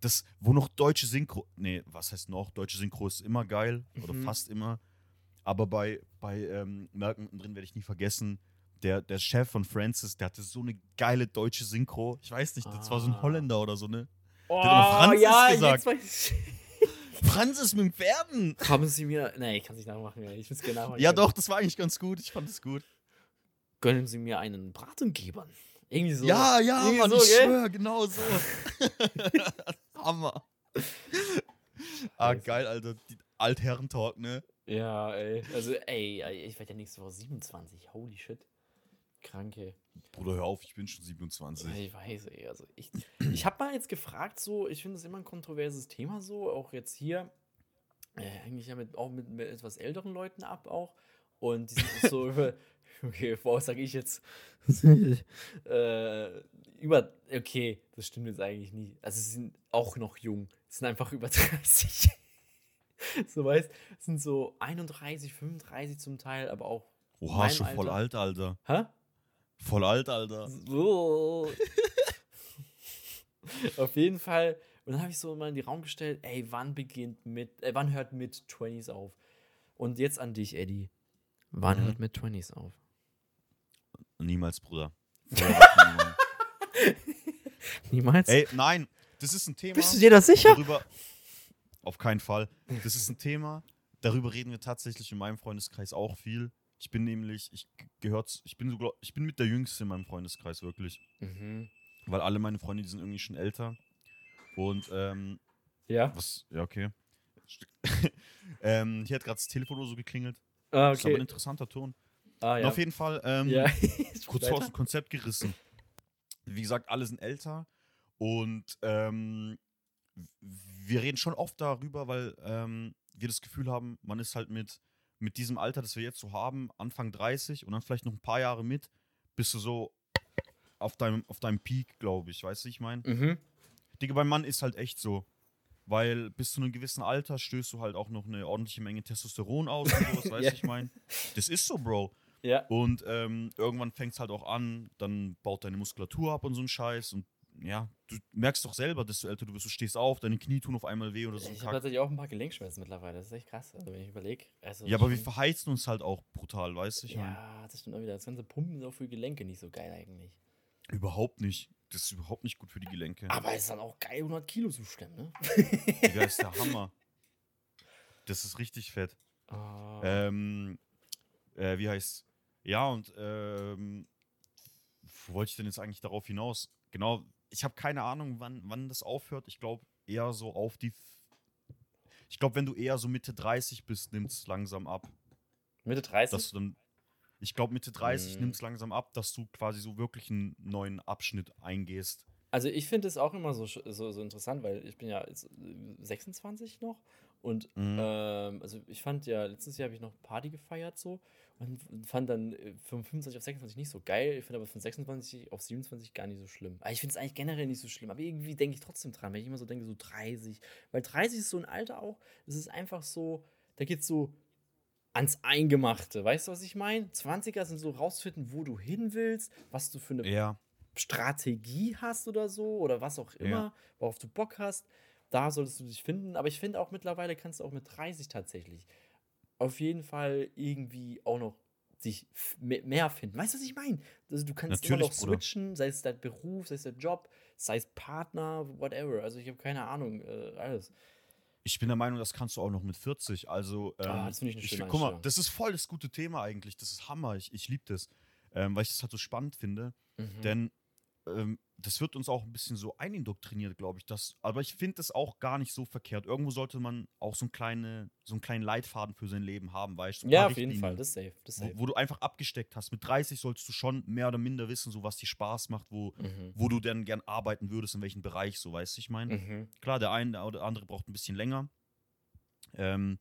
Speaker 1: Das, wo noch deutsche Synchro, nee, was heißt noch? Deutsche Synchro ist immer geil, oder
Speaker 2: Mhm.
Speaker 1: fast immer. Aber bei, bei ähm, Malcolm drin werde ich nie vergessen, der, der Chef von Francis, der hatte so eine geile deutsche Synchro. Ich weiß nicht, das war so ein
Speaker 2: Ah.
Speaker 1: Holländer oder so, ne?
Speaker 2: Oh,
Speaker 1: hat immer Franzis
Speaker 2: ja,
Speaker 1: gesagt.
Speaker 2: jetzt ich.
Speaker 1: Francis mit dem Pferden!
Speaker 2: Kommen Sie mir. Nee, ich kann es nicht nachmachen. ey. Ich will es gerne nachmachen.
Speaker 1: Ja, doch, das war eigentlich ganz gut. Ich fand es gut.
Speaker 2: Gönnen Sie mir einen Bratengeber. Irgendwie so.
Speaker 1: Ja, ja,
Speaker 2: Irgendwie
Speaker 1: Mann,
Speaker 2: so,
Speaker 1: ich
Speaker 2: gell?
Speaker 1: schwör, genau so. Hammer. Ah, geil, Alter. Die Altherren-Talk, ne?
Speaker 2: Ja, ey. Also, ey, ey, ich werde ja nächste Woche 27. Holy shit. Kranke.
Speaker 1: Bruder, hör auf, ich bin schon 27.
Speaker 2: Ich weiß, ey. Also, ich, ich habe mal jetzt gefragt, so, ich finde das immer ein kontroverses Thema, so, auch jetzt hier. Äh, eigentlich ja mit, auch mit, mit etwas älteren Leuten ab, auch. Und die sind so über. Okay, wow, sag ich jetzt. äh, über. Okay, das stimmt jetzt eigentlich nie. Also, sie sind auch noch jung. Sie sind einfach über 30. so weißt, sind so 31, 35 zum Teil, aber auch.
Speaker 1: Oha, schon voll
Speaker 2: Alter.
Speaker 1: alt, Alter.
Speaker 2: Hä?
Speaker 1: Voll alt, Alter.
Speaker 2: So. Auf jeden Fall. Und dann habe ich so mal in den Raum gestellt, ey, wann beginnt mit, äh, wann hört mit 20s auf? Und jetzt an dich, Eddie. Wann
Speaker 1: Mhm.
Speaker 2: hört mit 20s auf?
Speaker 1: Niemals, Bruder.
Speaker 2: Niemals?
Speaker 1: Ey, nein, das ist ein Thema.
Speaker 2: Bist du dir da sicher?
Speaker 1: Darüber. Auf keinen Fall. Das ist ein Thema. Darüber reden wir tatsächlich in meinem Freundeskreis auch viel. Ich bin nämlich, ich gehört, ich bin so, ich bin mit der Jüngste in meinem Freundeskreis wirklich.
Speaker 2: Mhm.
Speaker 1: Weil alle meine Freunde, die sind irgendwie schon älter. Und ähm,
Speaker 2: Ja.
Speaker 1: was, ja, okay. ähm, hier hat gerade das Telefon oder so geklingelt.
Speaker 2: Ah,
Speaker 1: Das ist aber ein
Speaker 2: okay.
Speaker 1: interessanter Ton.
Speaker 2: Ah,
Speaker 1: Und
Speaker 2: ja.
Speaker 1: auf jeden Fall, ähm,
Speaker 2: ja.
Speaker 1: kurz
Speaker 2: Weiter.
Speaker 1: aus dem Konzept gerissen. Wie gesagt, alle sind älter und ähm, wir reden schon oft darüber, weil ähm, wir das Gefühl haben, man ist halt mit, mit diesem Alter, das wir jetzt so haben, Anfang 30 und dann vielleicht noch ein paar Jahre mit, bist du so auf deinem, auf deinem Peak, glaube ich. Weißt du, ich meine?
Speaker 2: Mhm.
Speaker 1: Digga, beim Mann ist halt echt so. Weil bis zu einem gewissen Alter stößt du halt auch noch eine ordentliche Menge Testosteron aus und sowas, weißt du,
Speaker 2: Ja.
Speaker 1: ich meine? Das ist so, Bro.
Speaker 2: Ja.
Speaker 1: Und ähm, irgendwann fängt es halt auch an, dann baut deine Muskulatur ab und so ein Scheiß. Und ja, du merkst doch selber, desto älter du bist, du stehst auf, deine Knie tun auf einmal weh oder so.
Speaker 2: Ich habe tatsächlich auch ein paar Gelenkschmerzen mittlerweile. Das ist echt krass. Also, wenn ich überlege. Also
Speaker 1: Ja, aber wir verheizen uns halt auch brutal, weißt du? Mein,
Speaker 2: Ja, das stimmt auch wieder. Das ganze Pumpen ist auch für die Gelenke nicht so geil eigentlich.
Speaker 1: überhaupt nicht. Das ist überhaupt nicht gut für die Gelenke.
Speaker 2: Aber es ist dann auch geil, 100 Kilo zu stemmen, ne?
Speaker 1: Digga, ist der Hammer. Das ist richtig fett.
Speaker 2: Ah.
Speaker 1: Ähm, äh, wie heißt Ja, und ähm, wo wollte ich denn jetzt eigentlich darauf hinaus? Genau, ich habe keine Ahnung, wann, wann das aufhört. Ich glaube eher so auf die. Ich glaube, wenn du eher so Mitte 30 bist, nimmt es langsam ab.
Speaker 2: Mitte 30?
Speaker 1: Dass du dann, ich glaube, Mitte 30
Speaker 2: Mhm.
Speaker 1: nimmt es langsam ab, dass du quasi so wirklich einen neuen Abschnitt eingehst.
Speaker 2: Also ich finde es auch immer so, so, so interessant, weil ich bin ja jetzt äh, 26 noch und
Speaker 1: Mhm.
Speaker 2: ähm, also ich fand ja, letztes Jahr habe ich noch Party gefeiert so und fand dann äh, von 25 auf 26 nicht so geil, ich finde aber von 26 auf 27 gar nicht so schlimm. Aber ich finde es eigentlich generell nicht so schlimm, aber irgendwie denke ich trotzdem dran, wenn ich immer so denke, so 30, weil 30 ist so ein Alter auch, es ist einfach so, da geht so ans Eingemachte, weißt du, was ich meine? 20er sind so rausfinden, wo du hin willst, was du für eine
Speaker 1: Ja.
Speaker 2: Strategie hast oder so oder was auch immer,
Speaker 1: Ja.
Speaker 2: worauf du Bock hast, da solltest du dich finden. Aber ich finde auch mittlerweile kannst du auch mit 30 tatsächlich auf jeden Fall irgendwie auch noch sich mehr finden. Weißt du, was ich meine? Also du kannst immer
Speaker 1: Natürlich,
Speaker 2: noch
Speaker 1: Bruder.
Speaker 2: switchen, sei es dein Beruf, sei es der Job, sei es Partner, whatever. Also ich habe keine Ahnung, äh, alles.
Speaker 1: Ich bin der Meinung, das kannst du auch noch mit 40. Also, ähm,
Speaker 2: Ah, das finde ich eine
Speaker 1: ich,
Speaker 2: schöne
Speaker 1: guck mal, das ist voll das gute Thema eigentlich. Das ist Hammer. Ich, ich liebe das. Ähm, weil ich das halt so spannend finde.
Speaker 2: Mhm.
Speaker 1: Denn ähm, das wird uns auch ein bisschen so einindoktriniert, glaube ich. Das, aber ich finde das auch gar nicht so verkehrt. Irgendwo sollte man auch so, ein kleine, so einen kleinen Leitfaden für sein Leben haben, weißt du? So
Speaker 2: ja, auf jeden Fall, das ist safe. Das ist
Speaker 1: Wo,
Speaker 2: safe.
Speaker 1: wo du einfach abgesteckt hast. Mit 30 solltest du schon mehr oder minder wissen, so was dir Spaß macht, wo,
Speaker 2: Mhm.
Speaker 1: wo du denn gern arbeiten würdest, in welchem Bereich, so weißt du, ich meine.
Speaker 2: Mhm.
Speaker 1: Klar, der eine oder andere braucht ein bisschen länger. Ähm,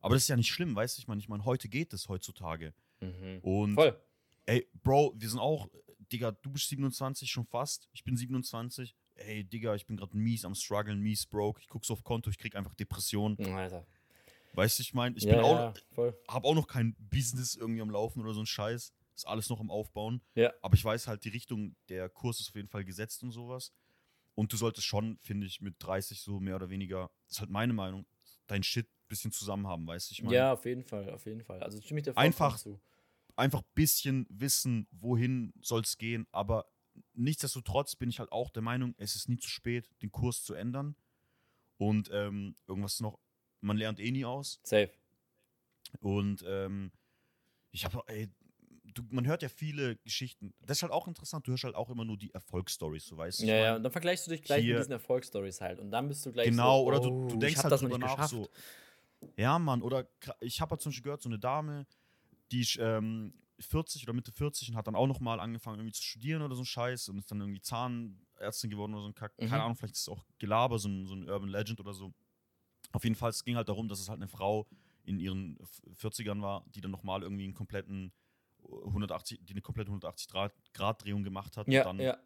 Speaker 1: aber das ist ja nicht schlimm, weißt du? Ich meine, ich meine, heute geht es heutzutage.
Speaker 2: Mhm.
Speaker 1: Und
Speaker 2: Voll.
Speaker 1: ey, Bro, wir sind auch, Digga, du bist 27 schon fast. Ich bin 27. Ey, Digga, ich bin gerade mies am struggeln, mies broke. Ich guck so auf Konto, ich krieg einfach Depressionen.
Speaker 2: Alter.
Speaker 1: Weißt du, ich meine, ich
Speaker 2: ja,
Speaker 1: bin auch,
Speaker 2: ja, voll.
Speaker 1: hab auch noch kein Business irgendwie am Laufen oder so ein Scheiß. Ist alles noch im Aufbauen.
Speaker 2: Ja.
Speaker 1: Aber ich weiß halt, die Richtung, der Kurs ist auf jeden Fall gesetzt und sowas. Und du solltest schon, finde ich, mit 30 so mehr oder weniger, ist halt meine Meinung, dein Shit ein bisschen zusammen haben, weißt du? Ich meine,
Speaker 2: Ja, auf jeden Fall, auf jeden Fall. Also stimme ich dir
Speaker 1: Einfach-
Speaker 2: zu.
Speaker 1: Einfach ein bisschen wissen, wohin soll es gehen. Aber nichtsdestotrotz bin ich halt auch der Meinung, es ist nie zu spät, den Kurs zu ändern. Und ähm, irgendwas noch, man lernt eh nie aus.
Speaker 2: Safe.
Speaker 1: Und ähm, ich habe, ey, du, man hört ja viele Geschichten. Das ist halt auch interessant. Du hörst halt auch immer nur die Erfolgsstories, so weißt du.
Speaker 2: Ja, ja, und dann vergleichst du dich gleich mit diesen Erfolgsstories halt. Und dann bist du gleich
Speaker 1: Genau,
Speaker 2: so,
Speaker 1: oder du,
Speaker 2: oh,
Speaker 1: du
Speaker 2: ich
Speaker 1: denkst
Speaker 2: hab
Speaker 1: halt
Speaker 2: das noch
Speaker 1: drüber
Speaker 2: nicht
Speaker 1: nach so. Ja, Mann, oder ich habe halt zum Beispiel gehört, so eine Dame, die ist ähm, 40 oder Mitte 40 und hat dann auch noch mal angefangen irgendwie zu studieren oder so ein Scheiß und ist dann irgendwie Zahnärztin geworden oder so ein Kack.
Speaker 2: Mhm.
Speaker 1: Keine Ahnung, vielleicht ist es auch Gelaber, so ein, so ein Urban Legend oder so. Auf jeden Fall, es ging halt darum, dass es halt eine Frau in ihren F- 40ern war, die dann nochmal irgendwie einen kompletten 180, die eine komplette 180 Grad, Grad Drehung gemacht hat
Speaker 2: Ja,
Speaker 1: und dann
Speaker 2: ja.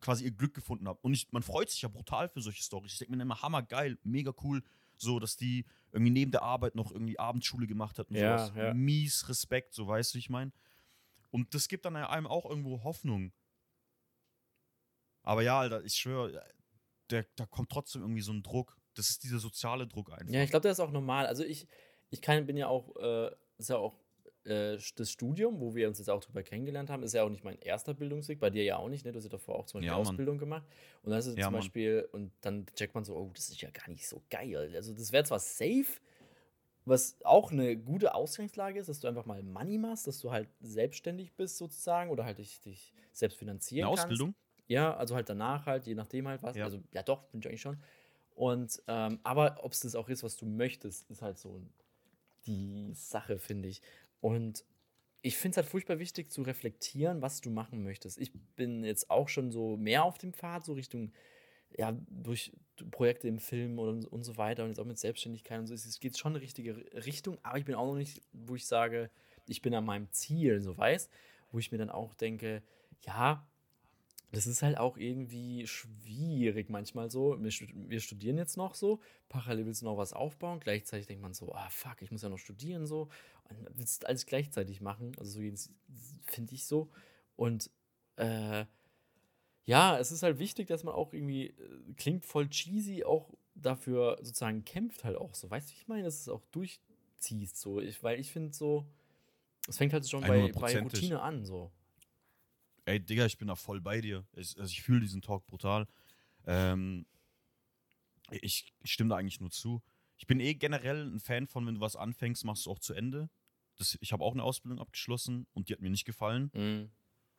Speaker 1: quasi ihr Glück gefunden hat. Und ich, man freut sich ja brutal für solche Stories. Ich denke mir immer, hammergeil, mega cool, so dass die irgendwie neben der Arbeit noch irgendwie Abendschule gemacht hat und
Speaker 2: Ja,
Speaker 1: sowas.
Speaker 2: ja.
Speaker 1: Mies Respekt, so weißt du, ich meine. Und das gibt dann einem auch irgendwo Hoffnung. Aber ja, Alter, ich schwöre, da kommt trotzdem irgendwie so ein Druck. Das ist dieser soziale Druck einfach.
Speaker 2: Ja, ich glaube, das ist auch normal. Also ich, ich kann, bin ja auch, äh, ist ja auch äh, das Studium, wo wir uns jetzt auch drüber kennengelernt haben, ist ja auch nicht mein erster Bildungsweg, bei dir ja auch nicht, ne? Du hast ja davor auch zum Beispiel
Speaker 1: Ja, Mann.
Speaker 2: Ausbildung gemacht. Und dann ist es
Speaker 1: Ja,
Speaker 2: zum
Speaker 1: Mann.
Speaker 2: Beispiel, und dann checkt man so, oh, das ist ja gar nicht so geil. Also das wäre zwar safe, was auch eine gute Ausgangslage ist, dass du einfach mal Money machst, dass du halt selbstständig bist sozusagen oder halt dich, dich selbst finanzieren
Speaker 1: Eine
Speaker 2: kannst.
Speaker 1: Ausbildung?
Speaker 2: Ja, also halt danach halt, je nachdem halt was.
Speaker 1: Ja.
Speaker 2: Also ja doch, bin ich eigentlich schon. Und ähm, aber ob es das auch ist, was du möchtest, ist halt so die Sache, finde ich. Und ich finde es halt furchtbar wichtig zu reflektieren, was du machen möchtest. Ich bin jetzt auch schon so mehr auf dem Pfad, so Richtung, ja, durch Projekte im Film und, und so weiter und jetzt auch mit Selbstständigkeit und so. Es geht schon in die richtige Richtung, aber ich bin auch noch nicht, wo ich sage, ich bin an meinem Ziel, so weißt, wo ich mir dann auch denke, ja, das ist halt auch irgendwie schwierig manchmal so. Wir, stud- wir studieren jetzt noch so, parallel willst du noch was aufbauen, gleichzeitig denkt man so, ah fuck, ich muss ja noch studieren so. Und dann willst du alles gleichzeitig machen, also so finde ich so. Und äh, ja, es ist halt wichtig, dass man auch irgendwie, äh, klingt voll cheesy, auch dafür sozusagen kämpft halt auch so. Weißt du, wie ich meine, dass es auch durchziehst so. Ich, weil ich finde so, es fängt halt schon bei, bei
Speaker 1: 100%ig.
Speaker 2: Routine an so.
Speaker 1: Ey, Digga, ich bin da voll bei dir. Ich, also ich fühle diesen Talk brutal. Ähm, ich, ich stimme da eigentlich nur zu. Ich bin eh generell ein Fan von, wenn du was anfängst, machst du auch zu Ende. Das, ich habe auch eine Ausbildung abgeschlossen und die hat mir nicht gefallen.
Speaker 2: Mhm.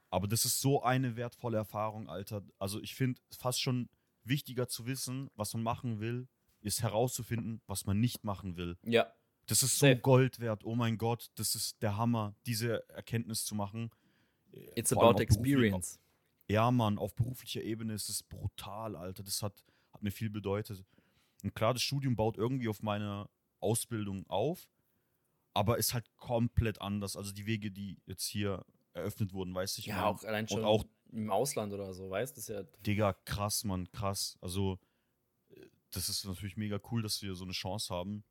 Speaker 1: Aber das ist so eine wertvolle Erfahrung, Alter. Also ich finde fast schon wichtiger zu wissen, was man machen will, ist herauszufinden, was man nicht machen will.
Speaker 2: Ja.
Speaker 1: Das ist so
Speaker 2: Safe.
Speaker 1: Gold wert. Oh mein Gott, das ist der Hammer, diese Erkenntnis zu machen.
Speaker 2: It's
Speaker 1: Vor allem
Speaker 2: about experience.
Speaker 1: Ja, Mann, auf beruflicher Ebene ist es brutal, Alter. Das hat, hat mir viel bedeutet. Und klar, das Studium baut irgendwie auf meine Ausbildung auf, aber ist halt komplett anders. Also die Wege, die jetzt hier eröffnet wurden, weiß ich
Speaker 2: Ja,
Speaker 1: mein.
Speaker 2: auch allein
Speaker 1: Und
Speaker 2: schon
Speaker 1: auch-
Speaker 2: im Ausland oder so, weißt du? Ja.
Speaker 1: Digga, krass, Mann, krass. Also, äh, das ist natürlich mega cool, dass wir so eine Chance haben.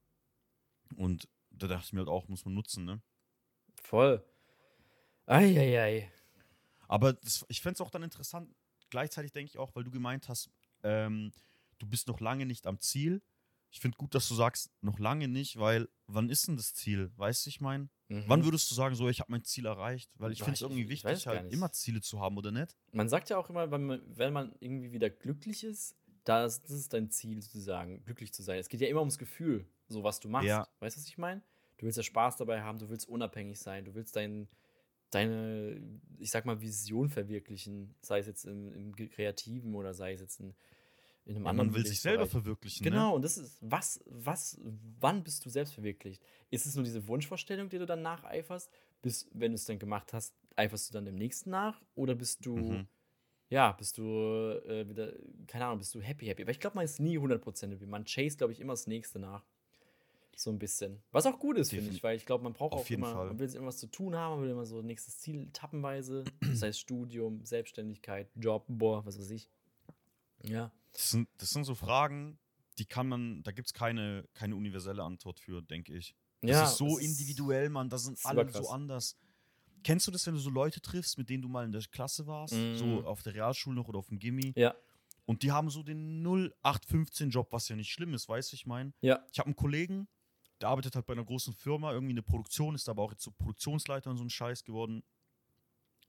Speaker 1: Und da dachte ich mir halt auch, muss man nutzen, ne?
Speaker 2: Voll. Eieiei.
Speaker 1: Aber das, ich fände es auch dann interessant, gleichzeitig denke ich auch, weil du gemeint hast, ähm, du bist noch lange nicht am Ziel. Ich finde gut, dass du sagst, noch lange nicht, weil wann ist denn das Ziel? Weißt du, ich meine?
Speaker 2: Mhm.
Speaker 1: Wann würdest du sagen, so, ich habe mein Ziel erreicht? Weil ich finde es irgendwie wichtig, halt immer Ziele zu haben, oder nicht?
Speaker 2: Man sagt ja auch immer, wenn man, wenn man irgendwie wieder glücklich ist, das, das ist dein Ziel sozusagen, glücklich zu sein. Es geht ja immer ums Gefühl, so was du machst.
Speaker 1: Ja.
Speaker 2: Weißt du, was ich meine? Du willst ja Spaß dabei haben, du willst unabhängig sein, du willst dein, deine, ich sag mal, Vision verwirklichen, sei es jetzt im, im Kreativen oder sei es jetzt in, in einem
Speaker 1: Ja,
Speaker 2: anderen
Speaker 1: man will sich selber verwirklichen.
Speaker 2: Genau,
Speaker 1: Ne?
Speaker 2: und das ist, was, was, wann bist du selbst verwirklicht? Ist es nur diese Wunschvorstellung, die du dann nacheiferst? Bis, wenn du es dann gemacht hast, eiferst du dann dem nächsten nach? Oder bist du,
Speaker 1: Mhm.
Speaker 2: ja, bist du äh, wieder, keine Ahnung, bist du happy, happy? Aber ich glaube, man ist nie 100% happy. Man chase, glaube ich, immer das nächste nach. So ein bisschen. Was auch gut ist, finde ich, weil ich glaube, man braucht
Speaker 1: Auf
Speaker 2: auch
Speaker 1: jeden
Speaker 2: immer,
Speaker 1: Fall.
Speaker 2: man will immer was zu tun haben, man will immer so nächstes Ziel tappenweise, sei es Studium, Selbstständigkeit, Job, boah, was weiß ich. Ja.
Speaker 1: Das sind, das sind so Fragen, die kann man, da gibt es keine, keine universelle Antwort für, denke ich. Das
Speaker 2: ja,
Speaker 1: ist so individuell, Mann. Da sind alle so anders. Kennst du das, wenn du so Leute triffst, mit denen du mal in der Klasse warst?
Speaker 2: Mhm.
Speaker 1: So auf der Realschule noch oder auf dem Gimmi?
Speaker 2: Ja,
Speaker 1: Und die haben so den 0815-Job, was ja nicht schlimm ist, weißt du, ich meine?
Speaker 2: ja,
Speaker 1: Ich habe einen Kollegen, der arbeitet halt bei einer großen Firma, irgendwie eine Produktion, ist aber auch jetzt so Produktionsleiter und so ein Scheiß geworden.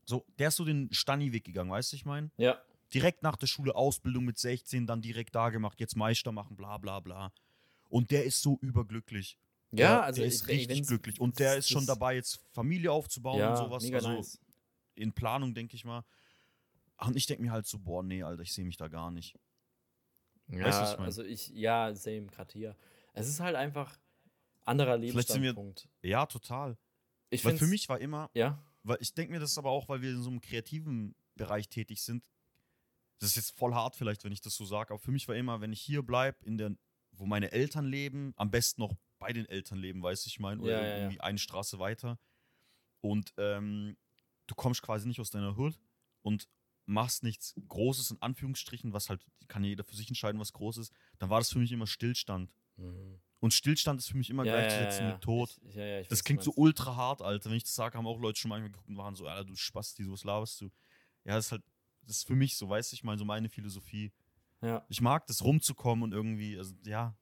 Speaker 1: So, der ist so den Stani-Weg gegangen, weißt du, ich meine?
Speaker 2: ja.
Speaker 1: direkt nach der Schule Ausbildung mit 16, dann direkt da gemacht, jetzt Meister machen, bla bla bla. Und der ist so überglücklich. Der,
Speaker 2: Ja, also
Speaker 1: der ist richtig glücklich. Und der ist schon dabei, jetzt Familie aufzubauen
Speaker 2: ja,
Speaker 1: und sowas. Also
Speaker 2: nice.
Speaker 1: in Planung, denke ich mal. Und ich denke mir halt so, boah, nee, Alter, ich sehe mich da gar nicht.
Speaker 2: Ja,
Speaker 1: Weißt du, was ich mein?
Speaker 2: also ich, ja, same, gerade hier. Es ist halt einfach anderer
Speaker 1: wir-
Speaker 2: Lebensstandpunkt.
Speaker 1: Ja, total.
Speaker 2: Ich
Speaker 1: Weil für mich war immer,
Speaker 2: ja,
Speaker 1: weil ich denke mir das aber auch, weil wir in so einem kreativen Bereich tätig sind. Das ist jetzt voll hart vielleicht, wenn ich das so sage, aber für mich war immer, wenn ich hier bleibe, in der, wo meine Eltern leben, am besten noch bei den Eltern leben, weißt du, ich meine, oder
Speaker 2: Ja, ja, ja.
Speaker 1: irgendwie eine Straße weiter. Und ähm, du kommst quasi nicht aus deiner Hood und machst nichts Großes in Anführungsstrichen, was halt, kann ja jeder für sich entscheiden, was groß ist, dann war das für mich immer Stillstand.
Speaker 2: Mhm.
Speaker 1: Und Stillstand ist für mich immer
Speaker 2: ja,
Speaker 1: gleichzusetzen
Speaker 2: ja,
Speaker 1: mit Tod.
Speaker 2: Ich, ich weiß,
Speaker 1: Das klingt so ultra hart, Alter. Wenn ich das sage, haben auch Leute schon mal geguckt und waren so, Alter, du Spasti, was laberst du? Ja, das ist halt, das ist für mich so, weißt du, ich meine, so meine Philosophie.
Speaker 2: Ja,
Speaker 1: Ich mag das rumzukommen und irgendwie, also ja.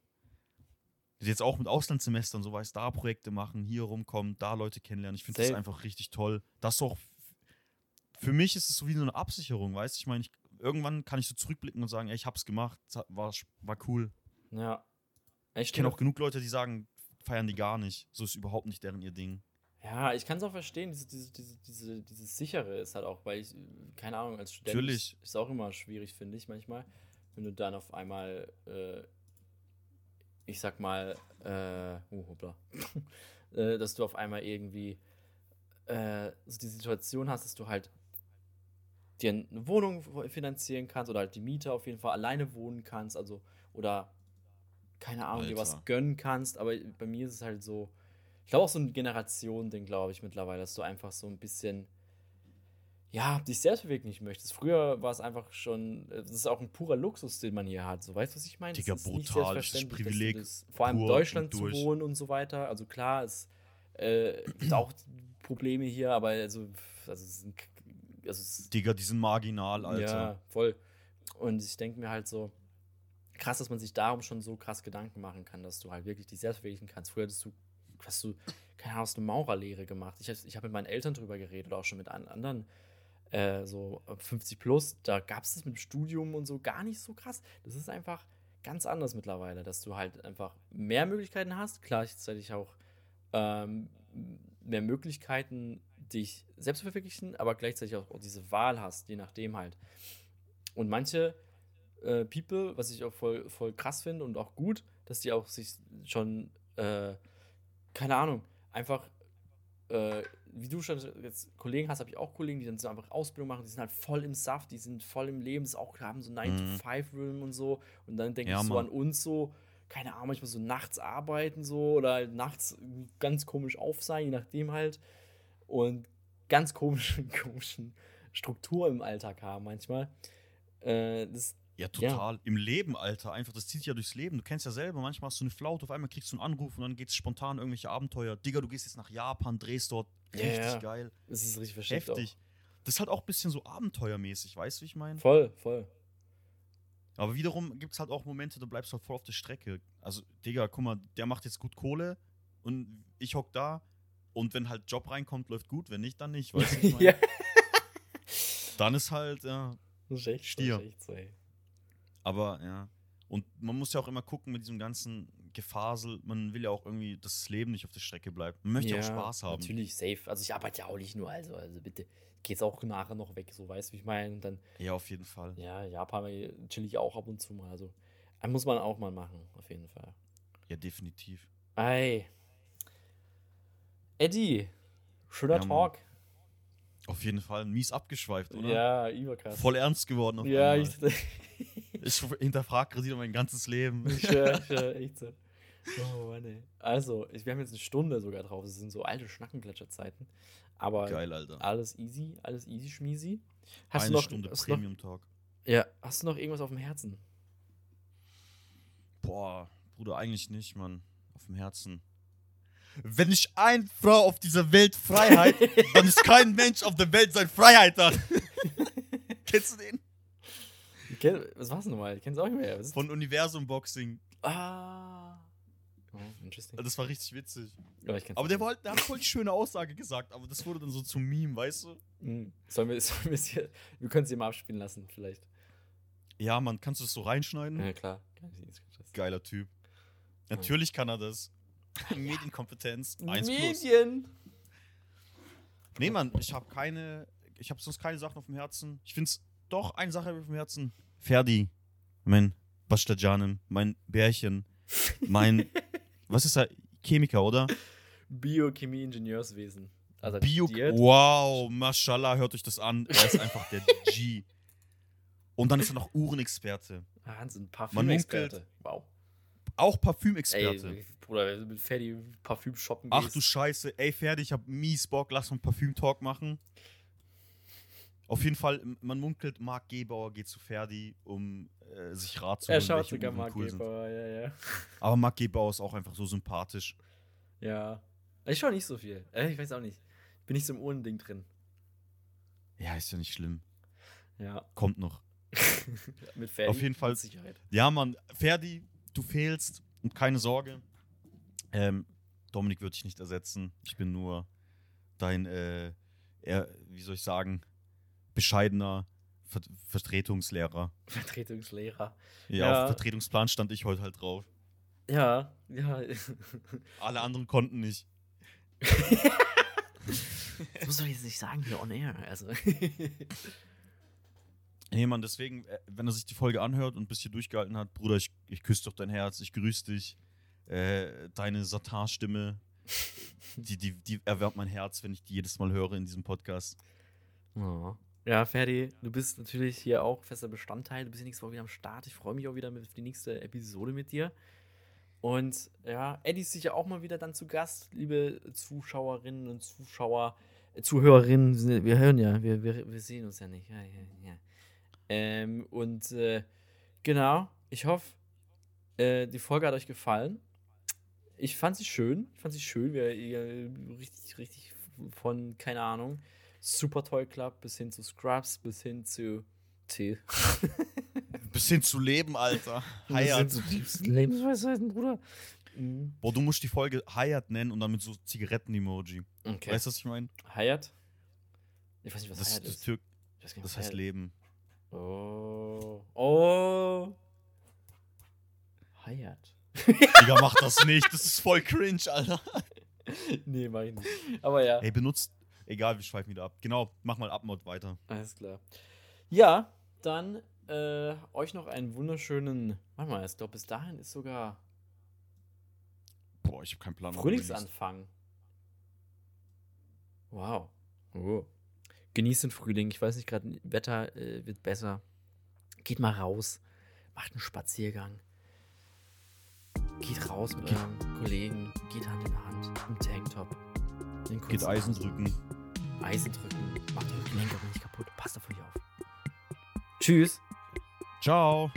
Speaker 1: Jetzt auch mit Auslandssemestern, so weißt da Projekte machen, hier rumkommen, da Leute kennenlernen. Ich finde das einfach richtig toll. Das ist auch, für mich ist es so wie so eine Absicherung, weißt du? Ich meine, irgendwann kann ich so zurückblicken und sagen, ey, ich hab's gemacht, war, war cool.
Speaker 2: ja. Ich
Speaker 1: kenne auch genug Leute, die sagen, feiern die gar nicht. So ist überhaupt nicht deren ihr Ding.
Speaker 2: Ja, ich kann es auch verstehen, diese, diese, diese, diese, dieses Sichere ist halt auch, weil ich, keine Ahnung, als Student
Speaker 1: Natürlich.
Speaker 2: ist, ist auch immer schwierig, finde ich manchmal, wenn du dann auf einmal, äh, ich sag mal, äh, oh, hoppla, äh, dass du auf einmal irgendwie äh, so die Situation hast, dass du halt dir eine Wohnung finanzieren kannst oder halt die Miete auf jeden Fall alleine wohnen kannst, also oder keine Ahnung, dir was
Speaker 1: Alter.
Speaker 2: gönnen kannst, aber bei mir ist es halt so, ich glaube auch so ein Generation-Ding, glaube ich, mittlerweile, dass du einfach so ein bisschen, ja, dich selbst verwirklichen möchtest. Früher war es einfach schon, äh, das ist auch ein purer Luxus, den man hier hat. So, weißt du, was ich meine?
Speaker 1: Digga,
Speaker 2: Das ist
Speaker 1: brutal, das ist Privileg
Speaker 2: das- vor allem in Deutschland zu wohnen und so weiter. Also klar, es äh, gibt auch Probleme hier, aber also, also, es sind, also es
Speaker 1: Digga, die sind marginal, Alter.
Speaker 2: ja, voll. Und ich denke mir halt so, krass, dass man sich darum schon so krass Gedanken machen kann, dass du halt wirklich dich selbst verwirklichen kannst. Früher hattest du, hast du, keine Ahnung, hast du Maurerlehre gemacht. Ich, hab- ich habe mit meinen Eltern drüber geredet auch schon mit an, anderen äh, so ab 50 plus, da gab es das mit dem Studium und so gar nicht so krass. Das ist einfach ganz anders mittlerweile, dass du halt einfach mehr Möglichkeiten hast, gleichzeitig auch ähm, mehr Möglichkeiten, dich selbst zu verwirklichen, aber gleichzeitig auch diese Wahl hast, je nachdem halt. Und manche äh, People, was ich auch voll, voll krass finde und auch gut, dass die auch sich schon, äh, keine Ahnung, einfach, äh, wie du schon jetzt Kollegen hast, habe ich auch Kollegen, die dann so einfach Ausbildung machen, die sind halt voll im Saft, die sind voll im Leben, das auch haben so 9-to-5-Room und so. Und dann denke
Speaker 1: Ja,
Speaker 2: ich so
Speaker 1: Mann.
Speaker 2: an uns so, keine Ahnung, manchmal so nachts arbeiten so oder halt nachts ganz komisch auf sein, je nachdem halt. Und ganz komischen, komischen Struktur im Alltag haben manchmal. Äh, das,
Speaker 1: Ja, total. Im Leben, Alter. Einfach, das zieht sich ja durchs Leben. Du kennst ja selber, manchmal hast du eine Flaute, auf einmal kriegst du einen Anruf und dann geht's spontan irgendwelche Abenteuer. Digga, du gehst jetzt nach Japan, drehst dort.
Speaker 2: Ja,
Speaker 1: Richtig
Speaker 2: ja.
Speaker 1: geil.
Speaker 2: das ist richtig verschickt
Speaker 1: Heftig. Das ist halt auch ein bisschen so abenteuermäßig, weißt du, wie ich meine?
Speaker 2: Auch. Voll, voll.
Speaker 1: Aber wiederum gibt es halt auch Momente, da bleibst du halt voll auf der Strecke. Also, Digga, guck mal, der macht jetzt gut Kohle und ich hock da. Und wenn halt Job reinkommt, läuft gut. Wenn nicht, dann nicht. Weißt du, wie ich meine?
Speaker 2: ja.
Speaker 1: Dann ist halt, ja.
Speaker 2: Das ist echt,
Speaker 1: Stier.
Speaker 2: Das ist echt so, ey.
Speaker 1: Aber ja. Und man muss ja auch immer gucken mit diesem ganzen Gefasel. Man will ja auch irgendwie, dass das Leben nicht auf der Strecke bleibt. Man möchte ja, auch Spaß haben.
Speaker 2: Natürlich, safe. Also ich arbeite ja auch nicht nur, also, also bitte. Geht's auch nachher noch weg, so weißt du, wie ich meine. Und dann,
Speaker 1: Ja, auf jeden Fall.
Speaker 2: ja, Japan chill ich auch ab und zu mal. Also, äh, muss man auch mal machen, auf jeden Fall.
Speaker 1: Ja, definitiv.
Speaker 2: Ey. Eddie, schöner
Speaker 1: Ja, Mann.
Speaker 2: Talk.
Speaker 1: Auf jeden Fall. Mies abgeschweift, oder?
Speaker 2: Ja, überkrass.
Speaker 1: Voll ernst geworden auf
Speaker 2: ja,
Speaker 1: einmal.
Speaker 2: ich,
Speaker 1: Ich hinterfrage gerade wieder mein ganzes Leben.
Speaker 2: ich, schwör, ich schwör, echt so. Oh Mann, ey. Also, ich, wir haben jetzt eine Stunde sogar drauf. Das sind so alte Schnackengletscherzeiten. Aber
Speaker 1: Geil, Alter.
Speaker 2: alles easy, alles easy schmiesi. Hast
Speaker 1: Eine
Speaker 2: du noch,
Speaker 1: Stunde
Speaker 2: noch,
Speaker 1: Premium Talk.
Speaker 2: ja, hast du noch irgendwas auf dem Herzen?
Speaker 1: Boah, Bruder, eigentlich nicht, Mann. Auf dem Herzen. Wenn nicht eine Frau auf dieser Welt Freiheit, dann ist kein Mensch auf der Welt sein Freiheit hat. Kennst du den?
Speaker 2: Kenn, was war's nochmal? Ich kenn's auch nicht mehr.
Speaker 1: Von Universum Boxing.
Speaker 2: ah. Oh, interesting.
Speaker 1: Das war richtig witzig.
Speaker 2: Kenn's
Speaker 1: Aber der, war, halt- der hat voll die schöne Aussage gesagt, aber das wurde dann so zum Meme, weißt du?
Speaker 2: Hm. Sollen wir, sollen wir, es hier, wir können es hier mal abspielen lassen, vielleicht.
Speaker 1: Ja, Mann, kannst du das so reinschneiden?
Speaker 2: Ja, klar.
Speaker 1: Geiler Typ. Natürlich kann er das. Medienkompetenz 1 plus.
Speaker 2: Medien!
Speaker 1: Nee, Mann, ich habe keine, ich habe sonst keine Sachen auf dem Herzen. Ich find's doch eine Sache auf dem Herzen. Ferdi, mein Bastajanem, mein Bärchen, mein, was ist er? Chemiker, oder?
Speaker 2: Biochemie, Ingenieurswesen. Also
Speaker 1: Bio, wow, mashallah, hört euch das an. Er ist einfach der G. Und dann ist er noch Uhrenexperte.
Speaker 2: Wahnsinn, Parfümexperte. Wow.
Speaker 1: Auch
Speaker 2: Ey,
Speaker 1: Parfümexperte.
Speaker 2: Bruder, wenn du mit Ferdi Parfüm shoppen
Speaker 1: Ach
Speaker 2: gehst.
Speaker 1: du Scheiße, ey Ferdi, ich hab mies Bock, lass mal einen Parfüm-Talk machen. Auf jeden Fall, man munkelt, Marc Gebauer geht zu Ferdi, um äh, sich Rat zu
Speaker 2: er
Speaker 1: holen,
Speaker 2: schaut
Speaker 1: welche
Speaker 2: sogar Mark
Speaker 1: cool sind.
Speaker 2: Gebauer, ja, ja.
Speaker 1: Aber Marc Gebauer ist auch einfach so sympathisch.
Speaker 2: Ja. Ich schau nicht so viel. Äh, Ich weiß auch nicht. Bin nicht so im Uhrending drin.
Speaker 1: Ja, ist ja nicht schlimm.
Speaker 2: Ja.
Speaker 1: Kommt noch.
Speaker 2: mit Ferdi.
Speaker 1: Auf jeden Fall.
Speaker 2: Mit Sicherheit.
Speaker 1: Ja, Mann, Ferdi, du fehlst und keine Sorge. Ähm, Dominik wird dich nicht ersetzen. Ich bin nur dein, äh, eher, wie soll ich sagen, bescheidener Ver Vertretungslehrer.
Speaker 2: Vertretungslehrer.
Speaker 1: Ja,
Speaker 2: Ja.
Speaker 1: auf Vertretungsplan stand ich heute halt drauf.
Speaker 2: Ja, ja.
Speaker 1: Alle anderen konnten nicht.
Speaker 2: Das muss doch jetzt nicht sagen hier on air. Also.
Speaker 1: Nee, Mann, deswegen, äh, wenn er sich die Folge anhört und bis hier durchgehalten hat, Bruder, ich, ich küsse doch dein Herz, ich grüße dich. Äh, deine Satar-Stimme, die, die, die erwärmt mein Herz, wenn ich die jedes Mal höre in diesem Podcast.
Speaker 2: Oh. Ja, Ferdi, du bist natürlich hier auch fester Bestandteil. Du bist ja nächste Woche wieder am Start. Ich freue mich auch wieder auf die nächste Episode mit dir. Und ja, Eddie ist sicher auch mal wieder dann zu Gast, liebe Zuschauerinnen und Zuschauer, äh, Zuhörerinnen. Wir hören ja, wir, wir, wir sehen uns ja nicht. Ja, ja, ja. Ähm, und äh, genau, ich hoffe, äh, die Folge hat euch gefallen. Ich fand sie schön. Ich fand sie schön. Wir, richtig, richtig von, keine Ahnung, Super Toy Club bis hin zu Scrubs, bis hin zu T.
Speaker 1: Bis hin zu Leben, Alter.
Speaker 2: Das
Speaker 1: Hayat.
Speaker 2: tiefsten Lebensweisheiten, Bruder. Mhm.
Speaker 1: Boah, du musst die Folge Hayat nennen und dann mit so Zigaretten-Emoji.
Speaker 2: Okay.
Speaker 1: Weißt du, was ich meine?
Speaker 2: Hayat? Ich weiß nicht, was
Speaker 1: Das,
Speaker 2: Hayat
Speaker 1: das
Speaker 2: ist.
Speaker 1: Türk
Speaker 2: Ich weiß gar nicht,
Speaker 1: Das
Speaker 2: was
Speaker 1: heißt
Speaker 2: er-
Speaker 1: Leben.
Speaker 2: Oh. Oh. Hayat.
Speaker 1: Digga, mach das nicht. Das ist voll cringe, Alter.
Speaker 2: nee, mach ich nicht. Aber ja,
Speaker 1: Ey, benutzt. Egal, wir schweifen wieder ab. Genau, mach mal Abmod weiter.
Speaker 2: alles klar. Ja, dann äh, euch noch einen wunderschönen. Warte mal, ich glaube, bis dahin ist sogar
Speaker 1: Boah, ich hab keinen Plan.
Speaker 2: Frühlingsanfang. Wow. Oh. Genießt den Frühling. Ich weiß nicht, gerade Wetter äh, wird besser. Geht mal raus. Macht einen Spaziergang. Geht raus mit euren Kollegen. Geht Hand in Hand. Im Tanktop.
Speaker 1: Geht Eisen drücken.
Speaker 2: Eisen drücken. Macht eure Gelenke nicht kaputt. Passt auf euch auf. Tschüss.
Speaker 1: Ciao.